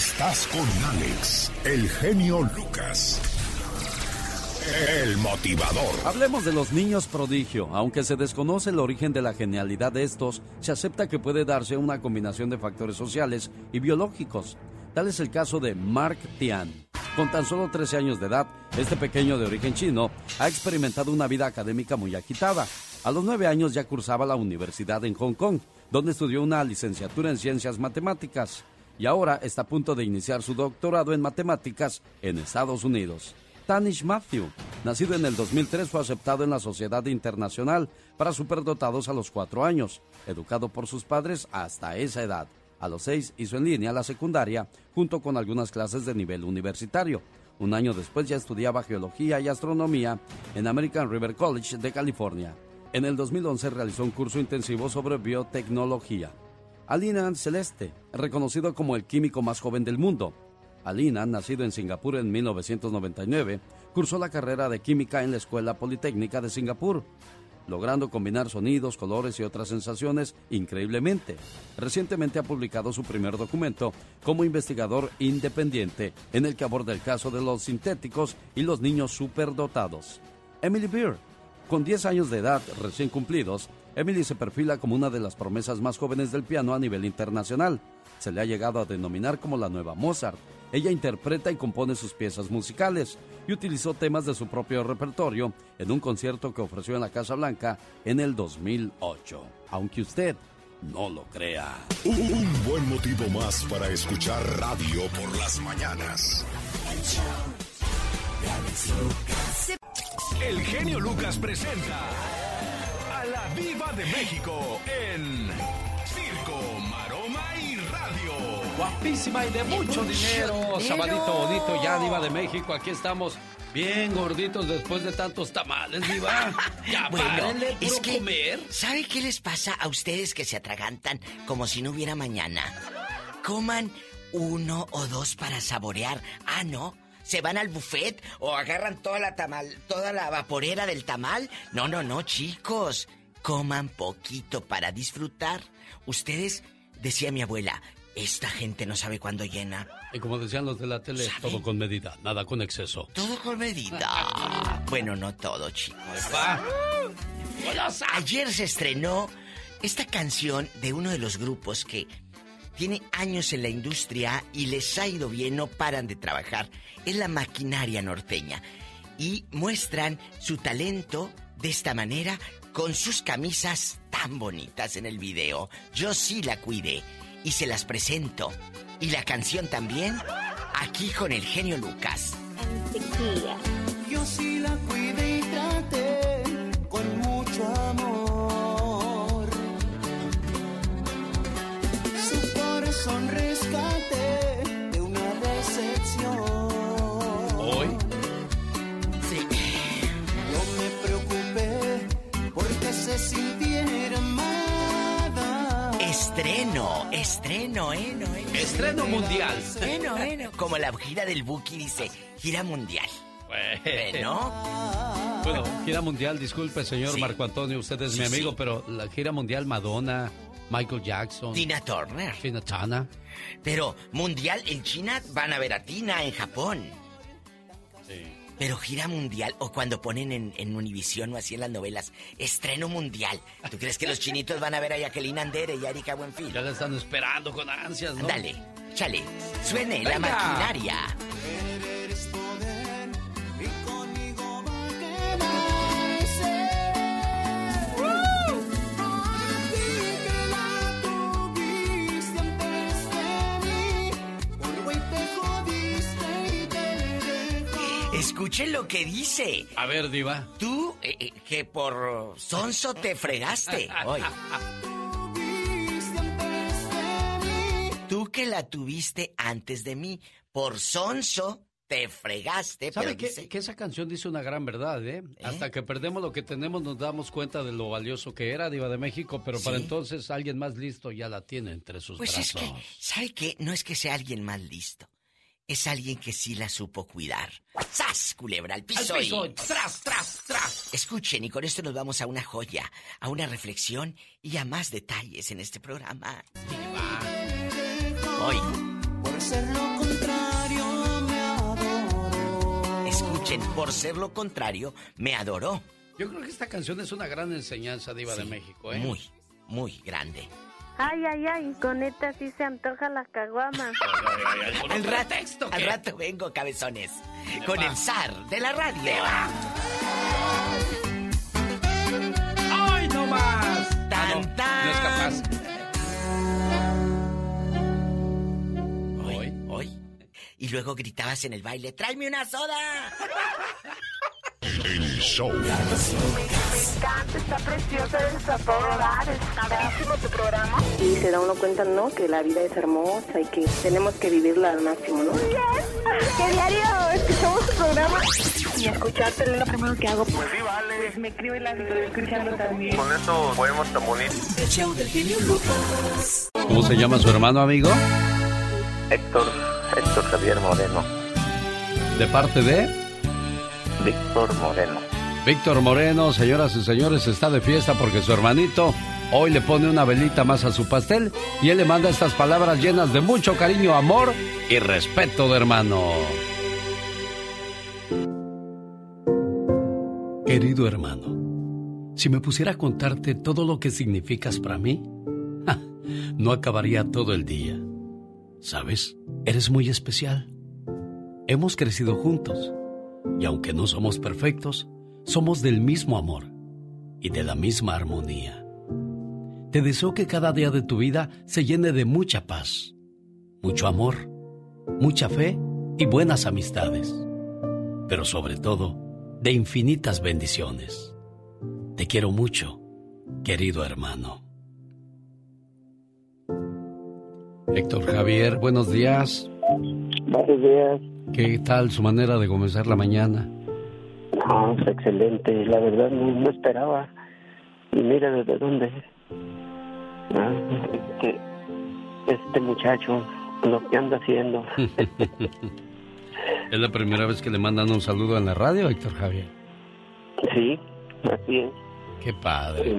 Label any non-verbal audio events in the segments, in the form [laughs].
Estás con Alex, el genio Lucas. El motivador. Hablemos de los niños prodigio. Aunque se desconoce el origen de la genialidad de estos, se acepta que puede darse una combinación de factores sociales y biológicos. Tal es el caso de Mark Tian. Con tan solo 13 años de edad, este pequeño de origen chino ha experimentado una vida académica muy agitada. A los 9 años ya cursaba la universidad en Hong Kong, donde estudió una licenciatura en ciencias matemáticas y ahora está a punto de iniciar su doctorado en matemáticas en Estados Unidos. Tanish Matthew, nacido en el 2003, fue aceptado en la Sociedad Internacional para Superdotados a los cuatro años, educado por sus padres hasta esa edad. A los seis hizo en línea la secundaria, junto con algunas clases de nivel universitario. Un año después ya estudiaba geología y astronomía en American River College de California. En el 2011 realizó un curso intensivo sobre biotecnología. Alinan Celeste, reconocido como el químico más joven del mundo. Alinan, nacido en Singapur en 1999, cursó la carrera de química en la Escuela Politécnica de Singapur, logrando combinar sonidos, colores y otras sensaciones increíblemente. Recientemente ha publicado su primer documento como investigador independiente en el que aborda el caso de los sintéticos y los niños superdotados. Emily Beer, con 10 años de edad recién cumplidos, Emily se perfila como una de las promesas más jóvenes del piano a nivel internacional. Se le ha llegado a denominar como la nueva Mozart. Ella interpreta y compone sus piezas musicales y utilizó temas de su propio repertorio en un concierto que ofreció en la Casa Blanca en el 2008. Aunque usted no lo crea. Un buen motivo más para escuchar radio por las mañanas. El genio Lucas presenta Viva de México en Circo, Maroma y Radio. Guapísima y de mucho dinero. Sabadito bonito, ya Diva de México. Aquí estamos bien gorditos después de tantos tamales, Diva. [laughs] Ya Bueno, párenle, es que, comer. ¿sabe qué les pasa a ustedes que se atragantan como si no hubiera mañana? Coman uno o dos para saborear. Ah, ¿no? ¿Se van al buffet o agarran toda la tamal, toda la vaporera del tamal? No, no, no, chicos. Coman poquito para disfrutar. Ustedes, decía mi abuela, esta gente no sabe cuándo llena. Y como decían los de la tele, todo con medida, nada con exceso. Todo con medida. Bueno, no todo, chicos. Ayer se estrenó esta canción de uno de los grupos que tiene años en la industria y les ha ido bien, no paran de trabajar. Es la maquinaria norteña. Y muestran su talento de esta manera con sus camisas tan bonitas en el video. Yo sí la cuidé y se las presento. Y la canción también, aquí con el genio Lucas. Yo sí la cuidé y traté con mucho amor. Su corazón rescaté de una decepción. Se sintiera amada. Estreno, estreno, eh, no, eh. estreno mundial. Como la gira del Buki dice, gira mundial. Bueno, Bueno, gira mundial, disculpe, señor Sí. Marco Antonio, usted es Sí, mi amigo, sí. pero la gira mundial Madonna, Michael Jackson, Tina Turner. Tina Turner. Pero mundial en China van a ver a Tina en Japón. Sí. Pero gira mundial, o cuando ponen en, en Univisión o así en las novelas, estreno mundial. ¿Tú crees que los chinitos van a ver a Jacqueline Andere y a Erika Buenfil? Ya la están esperando con ansias, ¿no? Dale, chale, suene la maquinaria. Eres poder y conmigo va a quedarse. Escuchen lo que dice. A ver, Diva. Tú, eh, eh, que por sonso te fregaste hoy. Tú que la tuviste antes de mí, por sonso te fregaste. ¿Sabe pero que, dice- que esa canción dice una gran verdad, ¿eh? Hasta que perdemos lo que tenemos nos damos cuenta de lo valioso que era Diva de México, pero para entonces alguien más listo ya la tiene entre sus Pues es brazos. que, ¿sabe qué? No es que sea alguien más listo. Es alguien que sí la supo cuidar. ¡Sas, culebra, al piso! Al y- piso, tras, tras, tras. Escuchen, y con esto nos vamos a una joya, a una reflexión y a más detalles en este programa. Hoy, Por ser lo contrario me adoro. escuchen, por ser lo contrario, me adoró. Yo creo que esta canción es una gran enseñanza, Diva de México, ¿eh? Muy, muy grande. Ay, ay, ay, con esta sí se antoja la caguama. Al rato, vengo, cabezones, con el zar de la radio. ¡Ay, no más! Tan, Ah, no, tan. no es capaz. Hoy, hoy. Y luego gritabas en el baile, ¡tráeme una soda! El show. Está preciosa de a todo dar. Está buenísimo tu programa. Y se da uno cuenta, ¿no? Que la vida es hermosa y que tenemos que vivirla al máximo, ¿no? ¿Qué diario escuchamos tu programa? Y escucharte es lo primero que hago. Pues sí, vale. Pues me escribo y la estoy escuchando también. Con esos poemas tan. ¿Cómo se llama su hermano, amigo? Héctor, Héctor Javier Moreno. De parte de Víctor Moreno. Víctor Moreno, señoras y señores, está de fiesta porque su hermanito hoy le pone una velita más a su pastel y él le manda estas palabras llenas de mucho cariño, amor y respeto de hermano. Querido hermano, si me pusiera a contarte todo lo que significas para mí, ja, no acabaría todo el día. ¿Sabes? Eres muy especial. Hemos crecido juntos y aunque no somos perfectos, somos del mismo amor y de la misma armonía. Te deseo que cada día de tu vida se llene de mucha paz, mucho amor, mucha fe y buenas amistades, pero sobre todo de infinitas bendiciones. Te quiero mucho, querido hermano. Héctor Javier, buenos días. Buenos días. ¿Qué tal su manera de comenzar la mañana? No, es excelente. La verdad no, no esperaba. Y mira desde dónde. Ah, este, este muchacho, lo que anda haciendo. [laughs] ¿Es la primera vez que le mandan un saludo en la radio, Héctor Javier? sí, así es. Qué padre.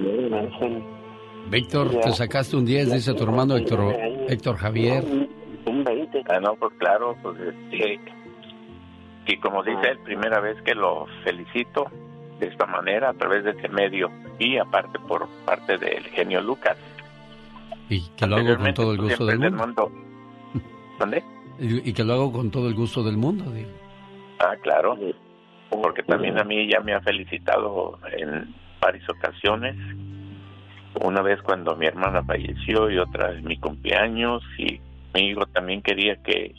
Víctor, te sacaste un 10, dice tu hermano Héctor, Héctor Javier. Un, un 20. Ah, no, pues claro, pues este. Y como dice él, primera vez que lo felicito de esta manera, a través de este medio, y aparte por parte del genio Lucas. Y que lo hago con todo el pues, gusto del mundo. mundo. [laughs] ¿Dónde? Y, y que lo hago con todo el gusto del mundo, digo. Ah, claro. Porque también a mí ya me ha felicitado en varias ocasiones. Una vez cuando mi hermana falleció y otra en mi cumpleaños y mi hijo también quería que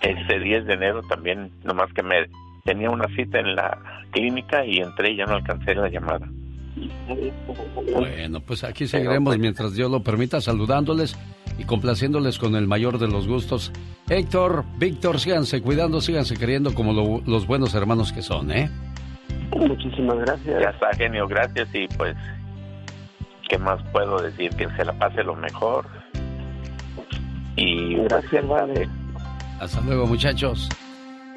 ese 10 de enero también, nomás que me tenía una cita en la clínica y entré y ya no alcancé la llamada. Bueno, pues aquí seguiremos mientras Dios lo permita, saludándoles y complaciéndoles con el mayor de los gustos. Héctor, Víctor, síganse cuidando, síganse queriendo como lo- los buenos hermanos que son, ¿eh? Muchísimas gracias. Ya está, genio, gracias y pues, ¿qué más puedo decir? Que se la pase lo mejor. Y Gracias, vale. Hasta luego, muchachos.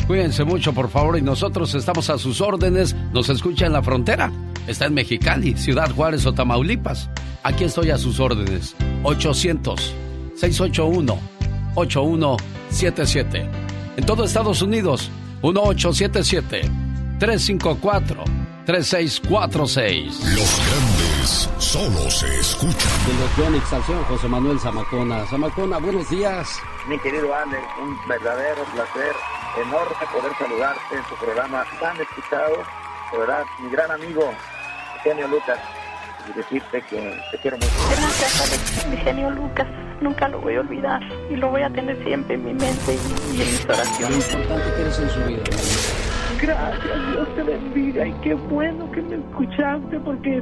Cuídense mucho, por favor, y nosotros estamos a sus órdenes. Nos escucha en la frontera. Está en Mexicali, Ciudad Juárez o Tamaulipas. Aquí estoy a sus órdenes. 800-681-8177. En todo Estados Unidos, 354-3646. Los grandes solo se escuchan. De los Yonix al señor José Manuel Zamacona. Zamacona, buenos días. Mi querido Alex, un verdadero placer, enorme poder saludarte en tu programa tan escuchado. De verdad, mi gran amigo, Eugenio Lucas, y decirte que te quiero mucho. Gracias, Alex. Mi genio Lucas. Nunca lo voy a olvidar. Y lo voy a tener siempre en mi mente y, y en mis Lo oraciones. importante que eres en su vida. Gracias, Dios te bendiga. Y qué bueno que me escuchaste porque,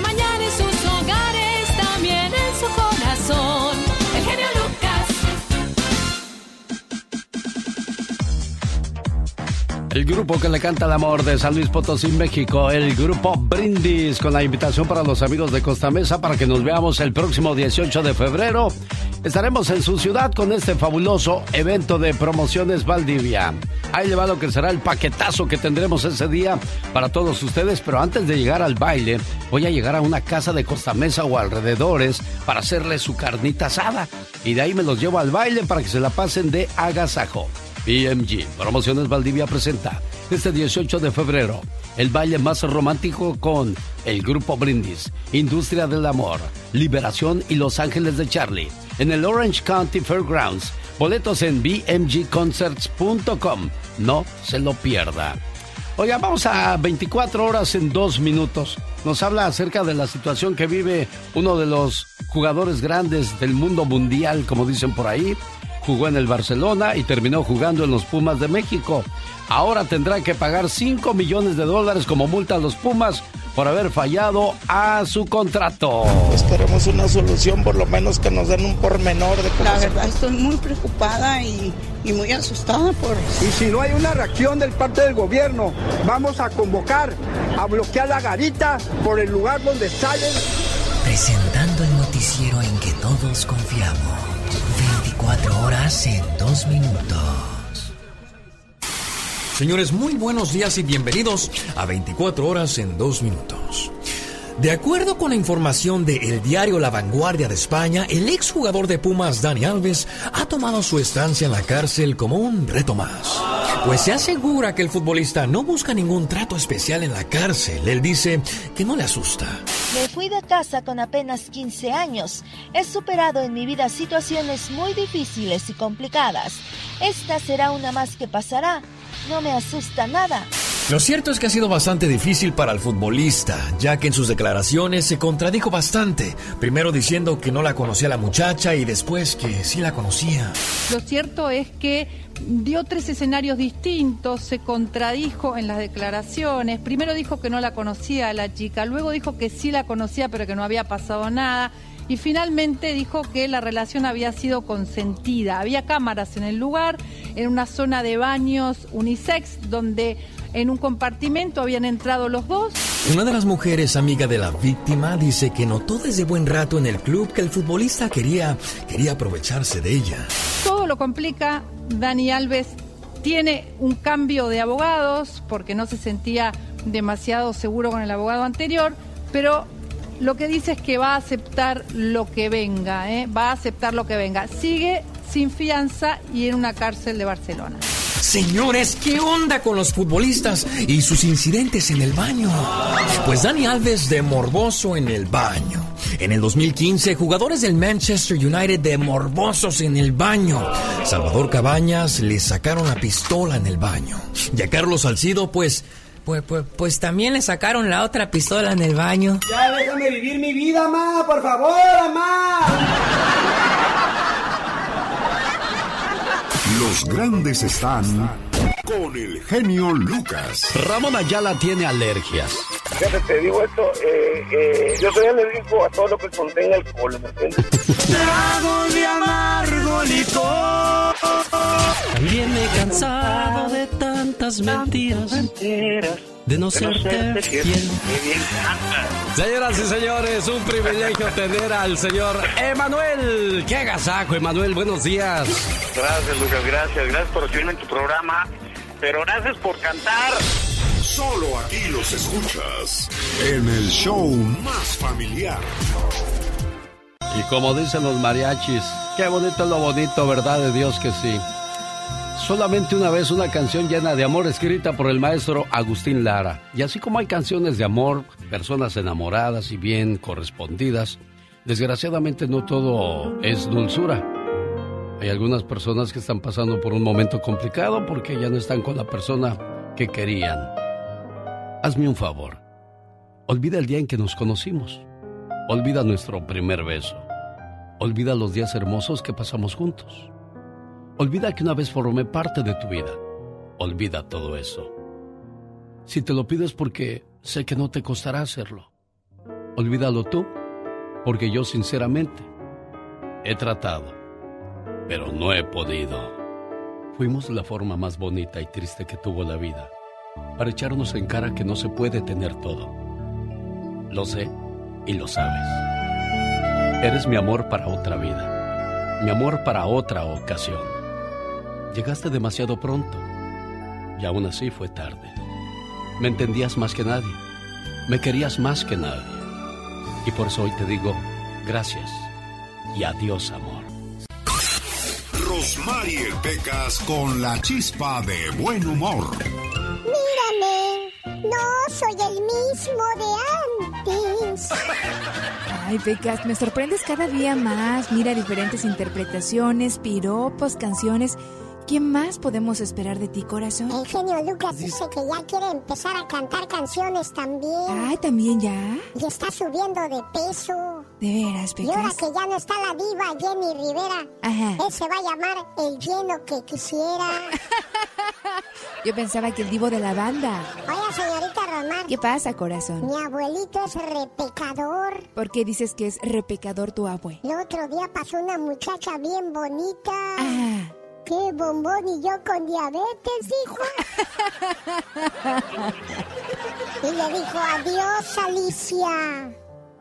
El grupo que le canta el amor de San Luis Potosí, México, el grupo Brindis, con la invitación para los amigos de Costa Mesa para que nos veamos el próximo 18 de febrero. Estaremos en su ciudad con este fabuloso evento de promociones Valdivia. Ahí le que será el paquetazo que tendremos ese día para todos ustedes, pero antes de llegar al baile, voy a llegar a una casa de Costa Mesa o alrededores para hacerle su carnita asada. Y de ahí me los llevo al baile para que se la pasen de agasajo. BMG Promociones Valdivia presenta este 18 de febrero el baile más romántico con el Grupo Brindis, Industria del Amor, Liberación y Los Ángeles de Charlie en el Orange County Fairgrounds. Boletos en bmgconcerts.com. No se lo pierda. Oiga, vamos a 24 horas en dos minutos. Nos habla acerca de la situación que vive uno de los jugadores grandes del mundo mundial, como dicen por ahí. Jugó en el Barcelona y terminó jugando en los Pumas de México. Ahora tendrá que pagar 5 millones de dólares como multa a los Pumas por haber fallado a su contrato. Pues queremos una solución, por lo menos que nos den un pormenor de cómo La se- verdad estoy muy preocupada y, y muy asustada por... Y si no hay una reacción del parte del gobierno, vamos a convocar a bloquear la garita por el lugar donde salen. Presentando el noticiero en que todos confiamos. 24 horas en 2 minutos. Señores, muy buenos días y bienvenidos a 24 horas en 2 minutos. De acuerdo con la información de el diario La Vanguardia de España, el exjugador de Pumas Dani Alves ha tomado su estancia en la cárcel como un reto más. Pues se asegura que el futbolista no busca ningún trato especial en la cárcel. Él dice que no le asusta. Me fui de casa con apenas 15 años. He superado en mi vida situaciones muy difíciles y complicadas. Esta será una más que pasará. No me asusta nada. Lo cierto es que ha sido bastante difícil para el futbolista, ya que en sus declaraciones se contradijo bastante, primero diciendo que no la conocía la muchacha y después que sí la conocía. Lo cierto es que dio tres escenarios distintos, se contradijo en las declaraciones. Primero dijo que no la conocía a la chica, luego dijo que sí la conocía pero que no había pasado nada. Y finalmente dijo que la relación había sido consentida. Había cámaras en el lugar, en una zona de baños unisex, donde en un compartimento habían entrado los dos. Una de las mujeres amiga de la víctima dice que notó desde buen rato en el club que el futbolista quería, quería aprovecharse de ella. Todo lo complica. Dani Alves tiene un cambio de abogados porque no se sentía demasiado seguro con el abogado anterior, pero lo que dice es que va a aceptar lo que venga, ¿eh? va a aceptar lo que venga. Sigue sin fianza y en una cárcel de Barcelona. Señores, ¿qué onda con los futbolistas y sus incidentes en el baño? Pues Dani Alves de morboso en el baño. En el 2015, jugadores del Manchester United de morbosos en el baño. Salvador Cabañas le sacaron la pistola en el baño. Y a Carlos Salcido, pues... Pues, pues, pues también le sacaron la otra pistola en el baño. Ya déjame vivir mi vida, ma, por favor, Los grandes están con el genio Lucas. Ramón Ayala tiene alergias. Fíjate, te digo esto, eh, eh, yo soy alérgico a todo lo que contenga alcohol, ¿me entiendes? Trago de amargo licor. Viene cansado de tantas mentiras. Mentiras de no serte fiel. Señoras y señores, un privilegio tener al señor Emanuel. ¡Qué agasajo, Emanuel! Buenos días. Gracias, Lucas, gracias. Gracias por recibirme en tu programa. Pero gracias por cantar. Solo aquí los escuchas en el show más familiar. Y como dicen los mariachis, qué bonito es lo bonito, ¿verdad? De Dios que sí. Solamente una vez una canción llena de amor escrita por el maestro Agustín Lara. Y así como hay canciones de amor, personas enamoradas y bien correspondidas, desgraciadamente no todo es dulzura. Hay algunas personas que están pasando por un momento complicado porque ya no están con la persona que querían. Hazme un favor. Olvida el día en que nos conocimos. Olvida nuestro primer beso. Olvida los días hermosos que pasamos juntos. Olvida que una vez formé parte de tu vida. Olvida todo eso. Si te lo pides porque sé que no te costará hacerlo. Olvídalo tú, porque yo sinceramente he tratado, pero no he podido. Fuimos la forma más bonita y triste que tuvo la vida, para echarnos en cara que no se puede tener todo. Lo sé y lo sabes. Eres mi amor para otra vida, mi amor para otra ocasión. Llegaste demasiado pronto y aún así fue tarde. Me entendías más que nadie, me querías más que nadie. Y por eso hoy te digo gracias y adiós amor. Rosmarie Pecas con la chispa de buen humor. Mírame, no soy el mismo de antes. [laughs] Ay, Pecas, me sorprendes cada día más. Mira diferentes interpretaciones, piropos, canciones. ¿Qué más podemos esperar de ti, corazón? El genio Lucas dice que ya quiere empezar a cantar canciones también. Ay, ¿también ya? Y está subiendo de peso. ¿De veras, Y ahora Pecas? que ya no está la diva Jenny Rivera, Ajá. él se va a llamar el lleno que quisiera. [laughs] Yo pensaba que el divo de la banda. Oiga, señorita Román, ¿Qué pasa, corazón? mi abuelito es repecador. ¿Por qué dices que es repecador tu abue? El otro día pasó una muchacha bien bonita. Ah. ¡Qué bombón! Y yo con diabetes, dijo. y le dijo, adiós, Alicia.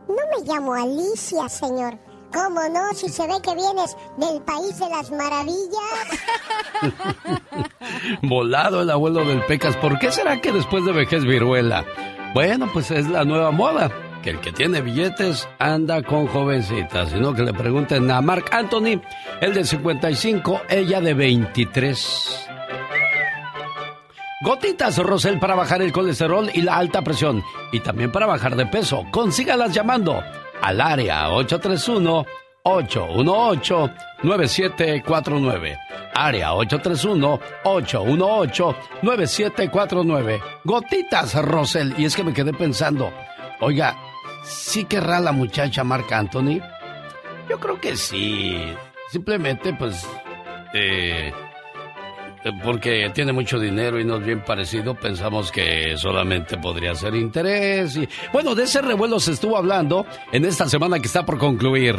No me llamo Alicia, señor. ¿Cómo no? Si se ve que vienes del país de las maravillas. [laughs] Volado el abuelo del Pecas. ¿Por qué será que después de vejez viruela? Bueno, pues es la nueva moda. Que el que tiene billetes anda con jovencitas. Sino que le pregunten a Mark Anthony, el de 55, ella de 23. Gotitas Rosel para bajar el colesterol y la alta presión. Y también para bajar de peso. Consígalas llamando al área 831-818-9749. Área 831-818-9749. Gotitas Rosel. Y es que me quedé pensando, oiga, ¿sí querrá la muchacha Marc Anthony? Yo creo que sí. Simplemente, pues, eh, porque tiene mucho dinero y no es bien parecido, pensamos que solamente podría ser interés. Y bueno, de ese revuelo se estuvo hablando en esta semana que está por concluir.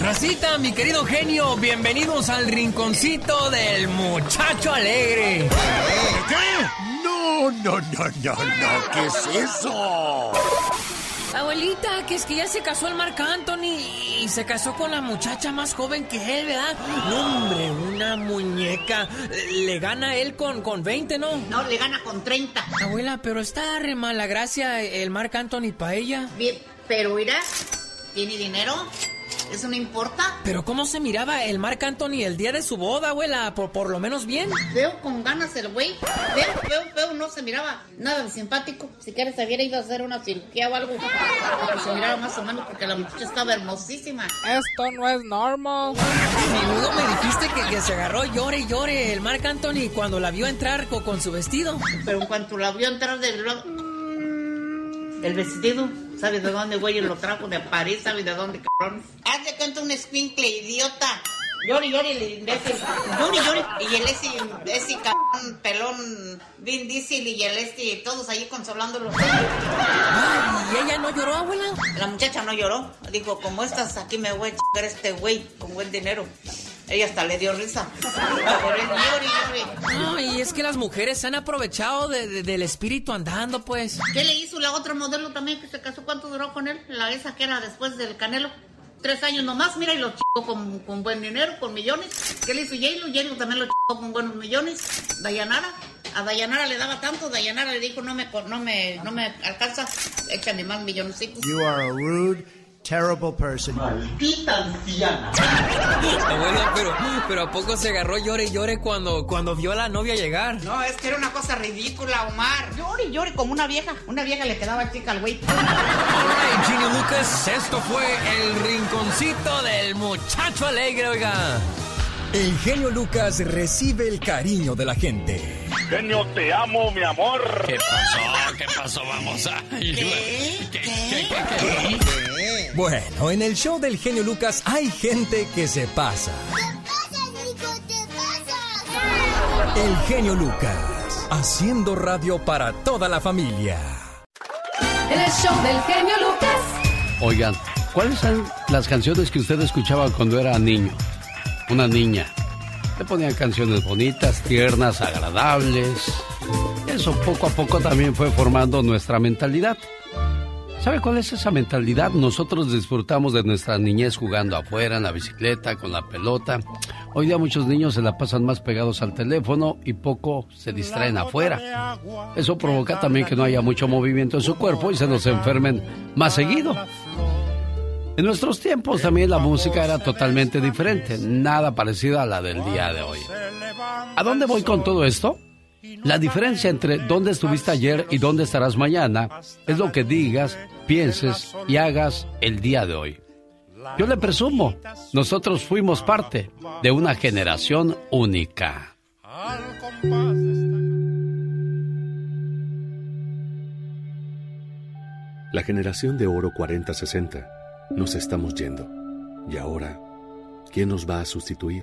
Racita, mi querido genio, bienvenidos al rinconcito del muchacho alegre. ¿Qué? No, no, no, no, no. ¿Qué es eso? Abuelita, que es que ya se casó el Marc Anthony y se casó con la muchacha más joven que él, ¿verdad? No, hombre, una muñeca. Le gana él con, con 20, ¿no? No, le gana con 30. Abuela, pero está re mala gracia el Marc Anthony para ella. Bien, pero mira, tiene dinero. Eso no importa. Pero ¿cómo se miraba el Marc Anthony el día de su boda, abuela? Por, por lo menos bien. Veo con ganas el güey. Veo, veo, veo, no se miraba nada de simpático. Si quieres, se hubiera ido a hacer una cirugía o algo. Que se mirara más o menos, porque la muchacha estaba hermosísima. Esto no es normal. Menudo me dijiste que, que se agarró llore y llore el Marc Anthony cuando la vio entrar co- con su vestido. Pero en cuanto la vio entrar del lado. El vestido, ¿sabes de dónde, güey? Lo trajo de París, ¿sabes de dónde, cabrón? Haz de cuenta un escuincle, idiota. Llori, llori, el imbécil. Llori, llori. Y el ese, ese cabrón pelón, Vin Diesel y el este, todos allí consolándolo. ¿Y ella no lloró, abuela? La muchacha no lloró. Dijo, como estás aquí me voy a chingar este güey con buen dinero. Ella hasta le dio risa. [laughs] Llori. Ay, es que las mujeres se han aprovechado del espíritu andando, pues. ¿Qué le hizo la otra modelo también que se casó? ¿Cuánto duró con él? La esa que era después del Canelo. Tres años nomás, mira, y lo chico con, con buen dinero, con millones. ¿Qué le hizo J-Lo? j también lo chico con buenos millones. Dayanara, a Dayanara le daba tanto, Dayanara le dijo, no me, no me, no me alcanza, échame más millones. You are a rude terrible person. Maldita anciana. bueno, pero, pero ¿a poco se agarró llore y llore cuando, cuando vio a la novia llegar? No, es que era una cosa ridícula, Omar. Llore y llore como una vieja. Una vieja le quedaba chica al güey. Alright, Ginny Lucas, esto fue el rinconcito del muchacho alegre, oiga. El genio Lucas recibe el cariño de la gente. Genio, te amo, mi amor. ¿Qué pasó? ¿Qué pasó? Vamos a... ¿Qué? ¿Qué? ¿Qué? ¿Qué? Bueno, en el show del genio Lucas hay gente que se pasa. ¿Qué pasa, Nico? ¿Qué pasa? El genio Lucas, haciendo radio para toda la familia. El show del genio Lucas. Oigan, ¿cuáles son las canciones que usted escuchaba cuando era niño? una niña. Le ponían canciones bonitas, tiernas, agradables. Eso poco a poco también fue formando nuestra mentalidad. ¿Sabe cuál es esa mentalidad? Nosotros disfrutamos de nuestra niñez jugando afuera, en la bicicleta, con la pelota. Hoy día muchos niños se la pasan más pegados al teléfono y poco se distraen afuera. Eso provoca también que no haya mucho movimiento en su cuerpo y se nos enfermen más seguido. En nuestros tiempos también la música era totalmente diferente, nada parecida a la del día de hoy. ¿A dónde voy con todo esto? La diferencia entre dónde estuviste ayer y dónde estarás mañana es lo que digas, pienses y hagas el día de hoy. Yo le presumo, nosotros fuimos parte de una generación única. La generación de oro 4060 nos estamos yendo. Y ahora, ¿quién nos va a sustituir?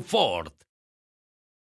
Ford.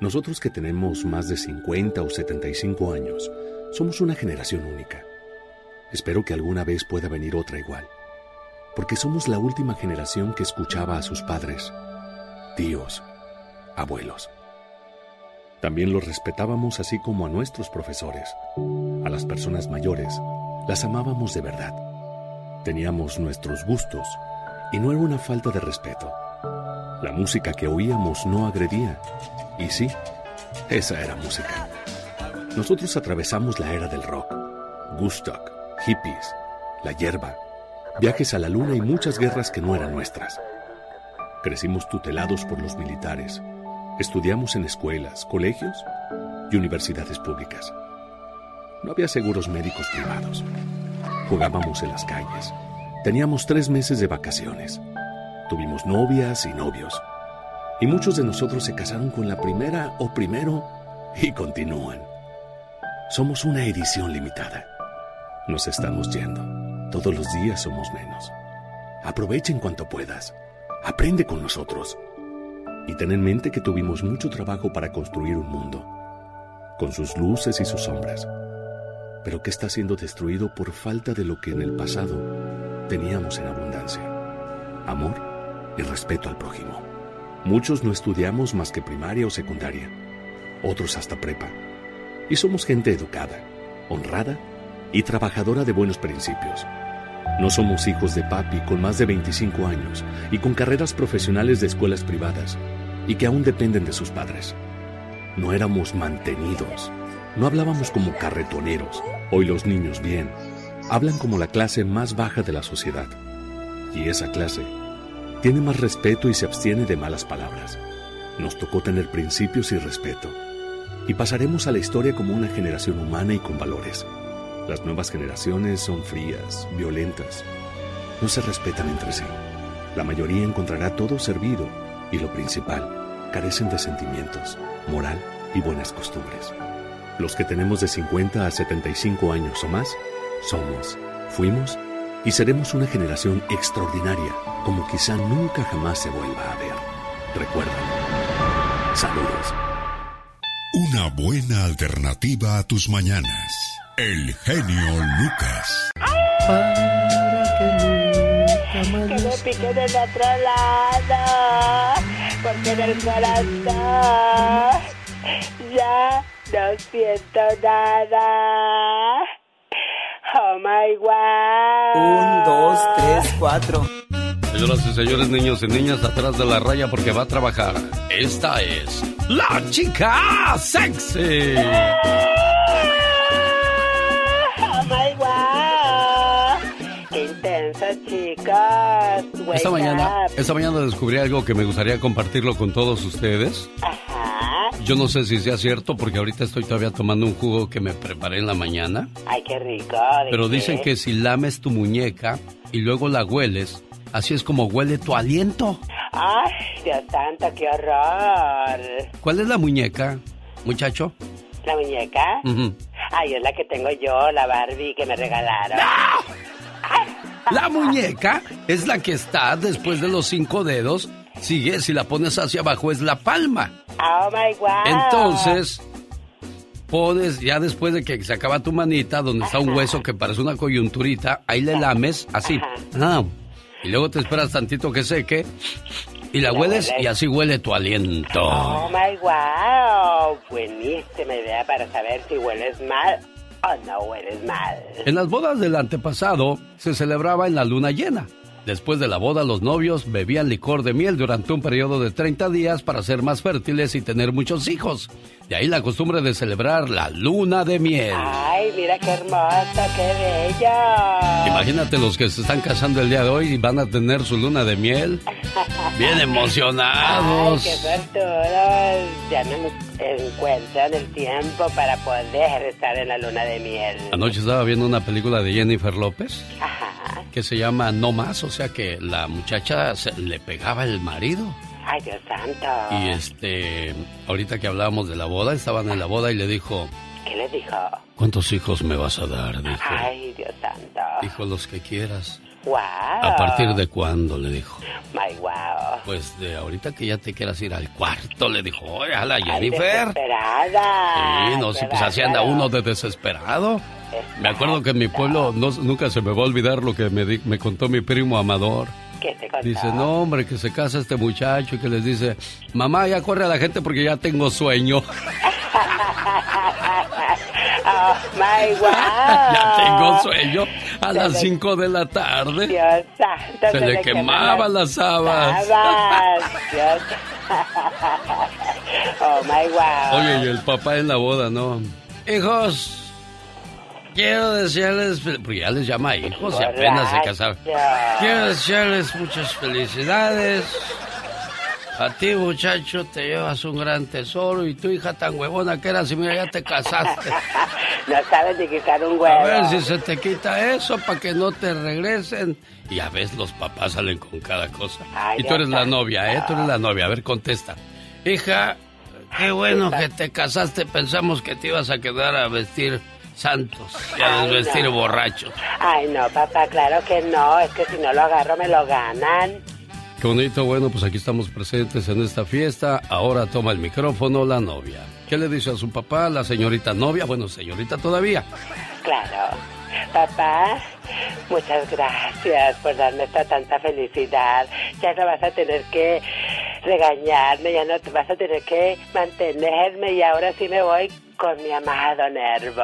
Nosotros que tenemos más de 50 o 75 años, somos una generación única. Espero que alguna vez pueda venir otra igual, porque somos la última generación que escuchaba a sus padres, tíos, abuelos. También los respetábamos así como a nuestros profesores. A las personas mayores las amábamos de verdad. Teníamos nuestros gustos y no era una falta de respeto. La música que oíamos no agredía y sí, esa era música. Nosotros atravesamos la era del rock, Gustock, hippies, la hierba, viajes a la luna y muchas guerras que no eran nuestras. Crecimos tutelados por los militares. Estudiamos en escuelas, colegios y universidades públicas. No había seguros médicos privados. Jugábamos en las calles. Teníamos tres meses de vacaciones. Tuvimos novias y novios. Y muchos de nosotros se casaron con la primera o primero y continúan. Somos una edición limitada. Nos estamos yendo. Todos los días somos menos. Aprovechen cuanto puedas. Aprende con nosotros. Y ten en mente que tuvimos mucho trabajo para construir un mundo, con sus luces y sus sombras, pero que está siendo destruido por falta de lo que en el pasado teníamos en abundancia. Amor y respeto al prójimo. Muchos no estudiamos más que primaria o secundaria, otros hasta prepa. Y somos gente educada, honrada y trabajadora de buenos principios. No somos hijos de papi con más de 25 años y con carreras profesionales de escuelas privadas. y que aún dependen de sus padres. No éramos mantenidos, no hablábamos como carretoneros. Hoy los niños bien, hablan como la clase más baja de la sociedad. Y esa clase tiene más respeto y se abstiene de malas palabras. Nos tocó tener principios y respeto. Y pasaremos a la historia como una generación humana y con valores. Las nuevas generaciones son frías, violentas. No se respetan entre sí. La mayoría encontrará todo servido y lo principal, carecen de sentimientos, moral y buenas costumbres. Los que tenemos de 50 a 75 años o más, somos, fuimos y seremos una generación extraordinaria como quizá nunca jamás se vuelva a ver. Recuerda. Saludos. Una buena alternativa a tus mañanas. El genio Lucas. Que me pique del otro lado, porque en el corazón ya no siento nada. Oh my wow. Un, dos, tres, cuatro. Señoras y señores, niños y niñas, atrás de la raya porque va a trabajar. Esta es la chica sexy. Oh my wow. Qué intensa, chicas. Wake Esta mañana, up. esta mañana descubrí algo que me gustaría compartirlo con todos ustedes. Ajá. Yo no sé si sea cierto porque ahorita estoy todavía tomando un jugo que me preparé en la mañana. Ay, qué rico. ¿de Pero qué? dicen que si lames tu muñeca y luego la hueles, así es como huele tu aliento. Ay, Dios santo, qué horror. ¿Cuál es la muñeca, muchacho? ¿La muñeca? Ay, es la que tengo yo, la Barbie que me regalaron. La muñeca es la que está después de los cinco dedos. Sigue, si la pones hacia abajo es la palma. Oh my wow. Entonces, pones, ya después de que se acaba tu manita, donde está un hueso que parece una coyunturita, ahí le lames así. Ah, y luego te esperas tantito que seque y la La hueles hueles. y así huele tu aliento. Oh my wow. Buenísima idea para saber si hueles mal o no hueles mal. En las bodas del antepasado se celebraba en la luna llena. Después de la boda, los novios bebían licor de miel durante un periodo de 30 días para ser más fértiles y tener muchos hijos. De ahí la costumbre de celebrar la luna de miel. Ay, mira qué hermoso, qué bello. Imagínate los que se están casando el día de hoy y van a tener su luna de miel. [laughs] Bien Ay, emocionados. qué suertudos. Ya no encuentran el tiempo para poder estar en la luna de miel. Anoche estaba viendo una película de Jennifer López Ajá. que se llama No Más, o sea que la muchacha se- le pegaba el marido. Ay, Dios santo. Y este, ahorita que hablábamos de la boda, estaban en la boda y le dijo, ¿Qué le dijo? ¿cuántos hijos me vas a dar? Dijo, Ay, Dios santo. dijo los que quieras. Wow. ¿A partir de cuándo? Le dijo. My wow. Pues de ahorita que ya te quieras ir al cuarto, le dijo, oye, a la Ay, Jennifer. desesperada. Sí, no, sí, pues así anda uno de desesperado. Me acuerdo que en mi pueblo no- nunca se me va a olvidar lo que me, di- me contó mi primo Amador. ¿Qué te contó? Dice, no, hombre, que se casa este muchacho y que les dice, mamá, ya corre a la gente porque ya tengo sueño. [laughs] [laughs] oh, my wow. ya tengo sueño a las 5 de la tarde. Se le quemaban las habas. [laughs] oh, my wow. Oye, y el papá en la boda, ¿no? Hijos, quiero desearles, porque ya les llama hijos y apenas se casaron. Quiero desearles muchas felicidades. A ti, muchacho, te llevas un gran tesoro y tu hija tan huevona que eras y mira, ya te casaste. [laughs] No sabes ni quitar un huevo. A ver si se te quita eso para que no te regresen. Y a veces los papás salen con cada cosa. Ay, y tú eres la novia, ¿eh? Tú eres la novia. A ver, contesta. Hija, qué bueno que te casaste. Pensamos que te ibas a quedar a vestir santos y a desvestir no. borrachos. Ay, no, papá, claro que no. Es que si no lo agarro, me lo ganan. Qué bonito, bueno, pues aquí estamos presentes en esta fiesta. Ahora toma el micrófono la novia. ¿Qué le dice a su papá, la señorita novia? Bueno, señorita todavía. Claro. Papá, muchas gracias por darme esta tanta felicidad. Ya no vas a tener que regañarme, ya no te vas a tener que mantenerme y ahora sí me voy con mi amado Nervo.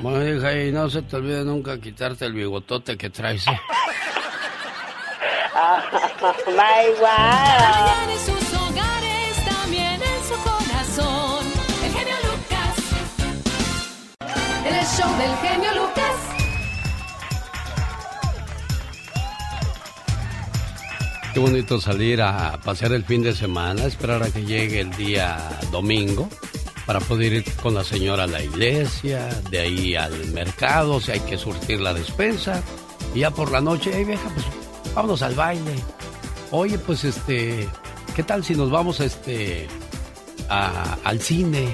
Bueno, hija, y no se te olvide nunca quitarte el bigotote que traes. ¿eh? [laughs] Ah, my El show del genio Lucas. Qué bonito salir a pasear el fin de semana, esperar a que llegue el día domingo para poder ir con la señora a la iglesia, de ahí al mercado, si hay que surtir la despensa. Y ya por la noche, ahí vieja, pues vámonos al baile. Oye, pues este, ¿qué tal si nos vamos este al cine?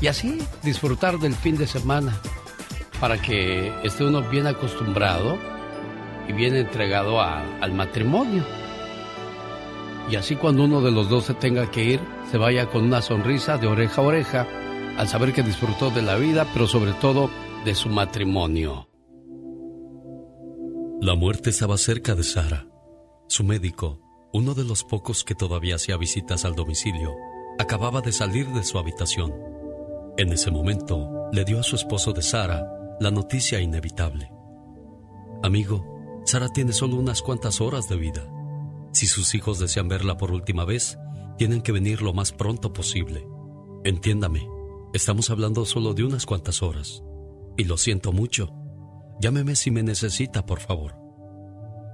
Y así disfrutar del fin de semana para que esté uno bien acostumbrado y bien entregado al matrimonio. Y así cuando uno de los dos se tenga que ir, se vaya con una sonrisa de oreja a oreja al saber que disfrutó de la vida, pero sobre todo de su matrimonio. La muerte estaba cerca de Sara. Su médico, uno de los pocos que todavía hacía visitas al domicilio, acababa de salir de su habitación. En ese momento, le dio a su esposo de Sara la noticia inevitable. Amigo, Sara tiene solo unas cuantas horas de vida. Si sus hijos desean verla por última vez, tienen que venir lo más pronto posible. Entiéndame, estamos hablando solo de unas cuantas horas. Y lo siento mucho. Llámeme si me necesita, por favor.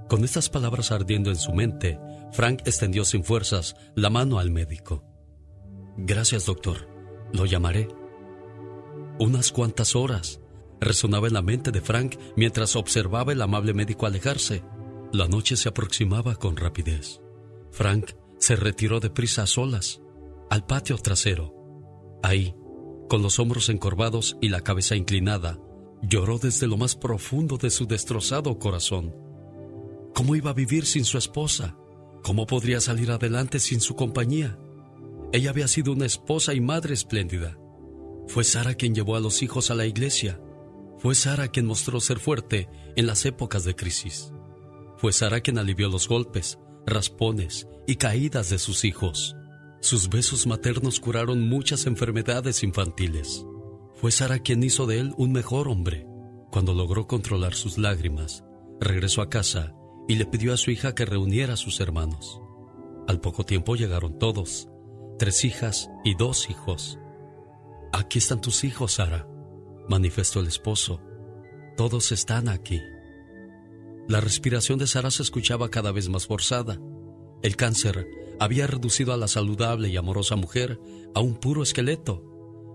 Con estas palabras ardiendo en su mente, Frank extendió sin fuerzas la mano al médico. Gracias, doctor. Lo llamaré. Unas cuantas horas resonaba en la mente de Frank mientras observaba el amable médico alejarse. La noche se aproximaba con rapidez. Frank se retiró deprisa a solas, al patio trasero. Ahí, con los hombros encorvados y la cabeza inclinada, lloró desde lo más profundo de su destrozado corazón. ¿Cómo iba a vivir sin su esposa? ¿Cómo podría salir adelante sin su compañía? Ella había sido una esposa y madre espléndida. Fue Sara quien llevó a los hijos a la iglesia. Fue Sara quien mostró ser fuerte en las épocas de crisis. Fue Sara quien alivió los golpes, raspones y caídas de sus hijos. Sus besos maternos curaron muchas enfermedades infantiles. Fue Sara quien hizo de él un mejor hombre. Cuando logró controlar sus lágrimas, regresó a casa y le pidió a su hija que reuniera a sus hermanos. Al poco tiempo llegaron todos, tres hijas y dos hijos. Aquí están tus hijos, Sara, manifestó el esposo. Todos están aquí. La respiración de Sara se escuchaba cada vez más forzada. El cáncer había reducido a la saludable y amorosa mujer a un puro esqueleto,